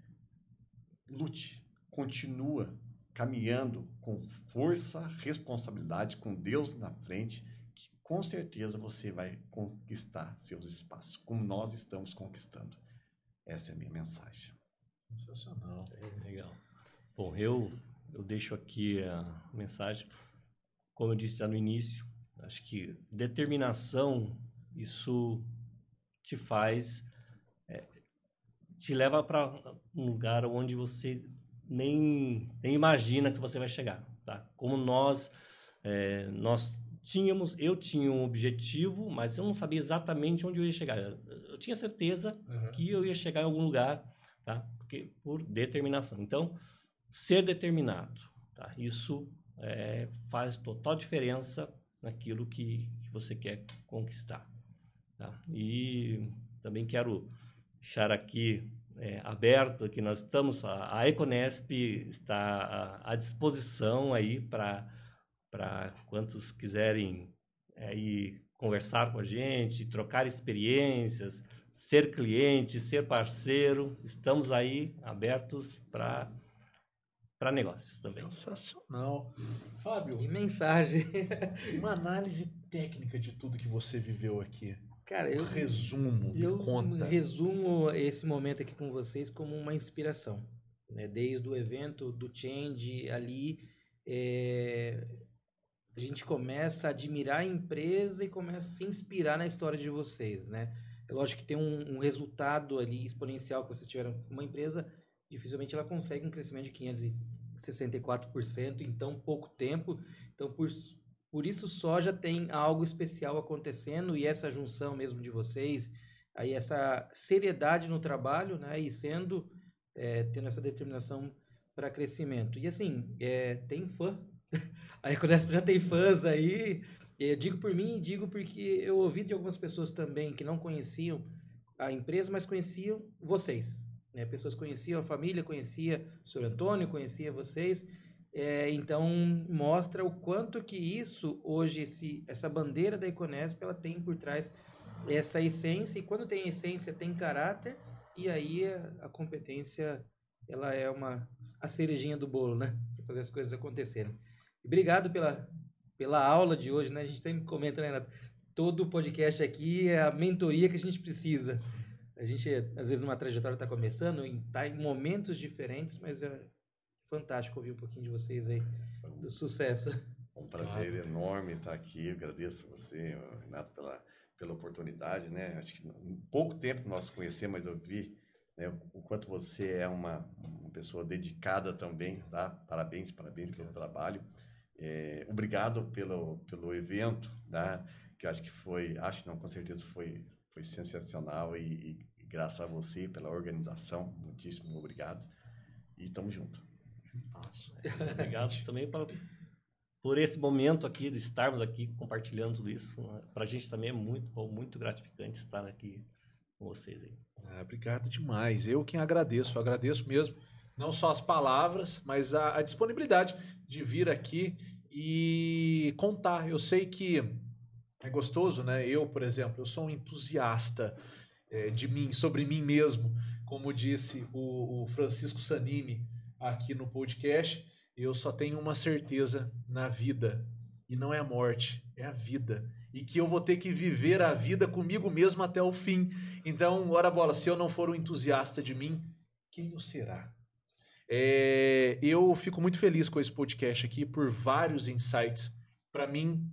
lute, continua caminhando com força, responsabilidade, com Deus na frente, que com certeza você vai conquistar seus espaços, como nós estamos conquistando. Essa é a minha mensagem.
Sensacional.
É, legal. Bom, eu eu deixo aqui a mensagem. Como eu disse já no início, acho que determinação, isso te faz, é, te leva para um lugar onde você nem, nem imagina que você vai chegar. Tá? Como nós, é, nós tínhamos, eu tinha um objetivo, mas eu não sabia exatamente onde eu ia chegar. Eu tinha certeza uhum. que eu ia chegar em algum lugar, tá? Porque por determinação. Então, ser determinado. Tá? Isso é, faz total diferença naquilo que, que você quer conquistar. Tá? E também quero deixar aqui é, aberto que nós estamos, a, a Econesp está à, à disposição aí para quantos quiserem aí conversar com a gente, trocar experiências, ser cliente, ser parceiro, estamos aí abertos para para negócios também.
Sensacional. Fábio.
Que mensagem.
Uma análise técnica de tudo que você viveu aqui?
Cara, eu,
Resumo, me
eu
conta.
resumo esse momento aqui com vocês como uma inspiração. Né? Desde o evento do Change ali, é, a gente começa a admirar a empresa e começa a se inspirar na história de vocês, né? É lógico que tem um, um resultado ali exponencial que vocês tiveram. Uma empresa, dificilmente ela consegue um crescimento de 564% em tão pouco tempo. Então, por, por isso só já tem algo especial acontecendo e essa junção mesmo de vocês, aí essa seriedade no trabalho, né? E sendo, é, tendo essa determinação para crescimento. E assim, é, tem fã. A Econesp já tem fãs aí. Eu digo por mim e digo porque eu ouvi de algumas pessoas também que não conheciam a empresa, mas conheciam vocês. Né? Pessoas conheciam a família, conhecia o senhor Antônio, conhecia vocês. É, então mostra o quanto que isso hoje esse, essa bandeira da Econesp ela tem por trás essa essência e quando tem essência tem caráter e aí a, a competência ela é uma a cerejinha do bolo, né, para fazer as coisas acontecerem. Obrigado pela pela aula de hoje, né? A gente sempre comenta, né, Renato? Todo podcast aqui é a mentoria que a gente precisa. A gente, às vezes, numa trajetória está começando, em, tá em momentos diferentes, mas é fantástico ouvir um pouquinho de vocês aí, do sucesso.
Um prazer enorme estar aqui. Eu agradeço você, Renato, pela, pela oportunidade, né? Acho que em pouco tempo nós conhecemos, mas eu vi né, o quanto você é uma, uma pessoa dedicada também, tá? Parabéns, parabéns pelo trabalho. É, obrigado pelo, pelo evento, tá? Que eu acho que foi, acho não, com certeza foi, foi sensacional e, e graças a você pela organização, muitíssimo obrigado. E tamo junto.
Nossa, obrigado também pra, por esse momento aqui, de estarmos aqui compartilhando tudo isso. Para a gente também é muito bom, muito gratificante estar aqui com vocês aí.
Ah, obrigado demais. Eu quem agradeço, eu agradeço mesmo. Não só as palavras, mas a, a disponibilidade de vir aqui e contar. Eu sei que é gostoso, né? Eu, por exemplo, eu sou um entusiasta é, de mim, sobre mim mesmo, como disse o, o Francisco Sanini aqui no podcast. Eu só tenho uma certeza na vida e não é a morte, é a vida. E que eu vou ter que viver a vida comigo mesmo até o fim. Então, ora bola, se eu não for um entusiasta de mim, quem eu será? É, eu fico muito feliz com esse podcast aqui por vários insights. Para mim,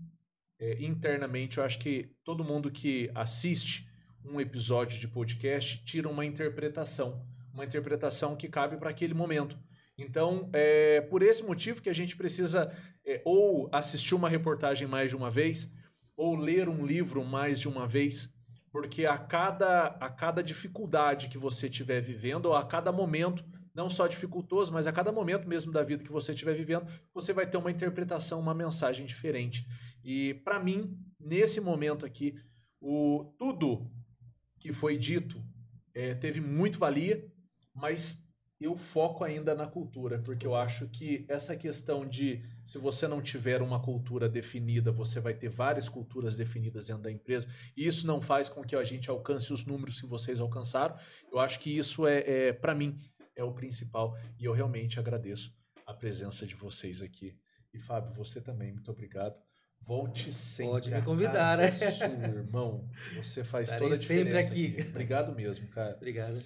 é, internamente, eu acho que todo mundo que assiste um episódio de podcast tira uma interpretação, uma interpretação que cabe para aquele momento. Então, é por esse motivo que a gente precisa é, ou assistir uma reportagem mais de uma vez, ou ler um livro mais de uma vez, porque a cada, a cada dificuldade que você estiver vivendo, ou a cada momento, não só dificultoso, mas a cada momento mesmo da vida que você estiver vivendo, você vai ter uma interpretação, uma mensagem diferente. E para mim, nesse momento aqui, o tudo que foi dito é, teve muito valia, mas eu foco ainda na cultura, porque eu acho que essa questão de se você não tiver uma cultura definida, você vai ter várias culturas definidas dentro da empresa, e isso não faz com que a gente alcance os números que vocês alcançaram. Eu acho que isso é, é para mim, é o principal. E eu realmente agradeço a presença de vocês aqui. E Fábio, você também, muito obrigado. Volte sempre.
Pode me convidar, né?
sua, irmão. Você faz
Estarei
toda a diferença
sempre aqui.
aqui. Obrigado mesmo, cara.
Obrigado.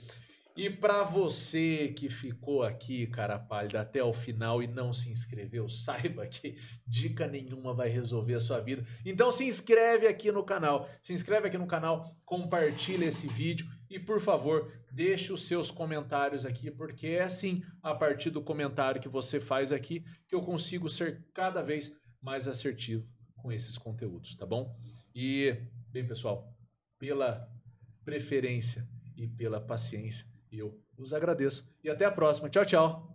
E para você que ficou aqui, cara pálida, até o final e não se inscreveu, saiba que dica nenhuma vai resolver a sua vida. Então se inscreve aqui no canal, se inscreve aqui no canal, compartilha esse vídeo e por favor, deixe os seus comentários aqui, porque é assim, a partir do comentário que você faz aqui, que eu consigo ser cada vez mais assertivo com esses conteúdos, tá bom? E, bem, pessoal, pela preferência e pela paciência, eu os agradeço. E até a próxima. Tchau, tchau.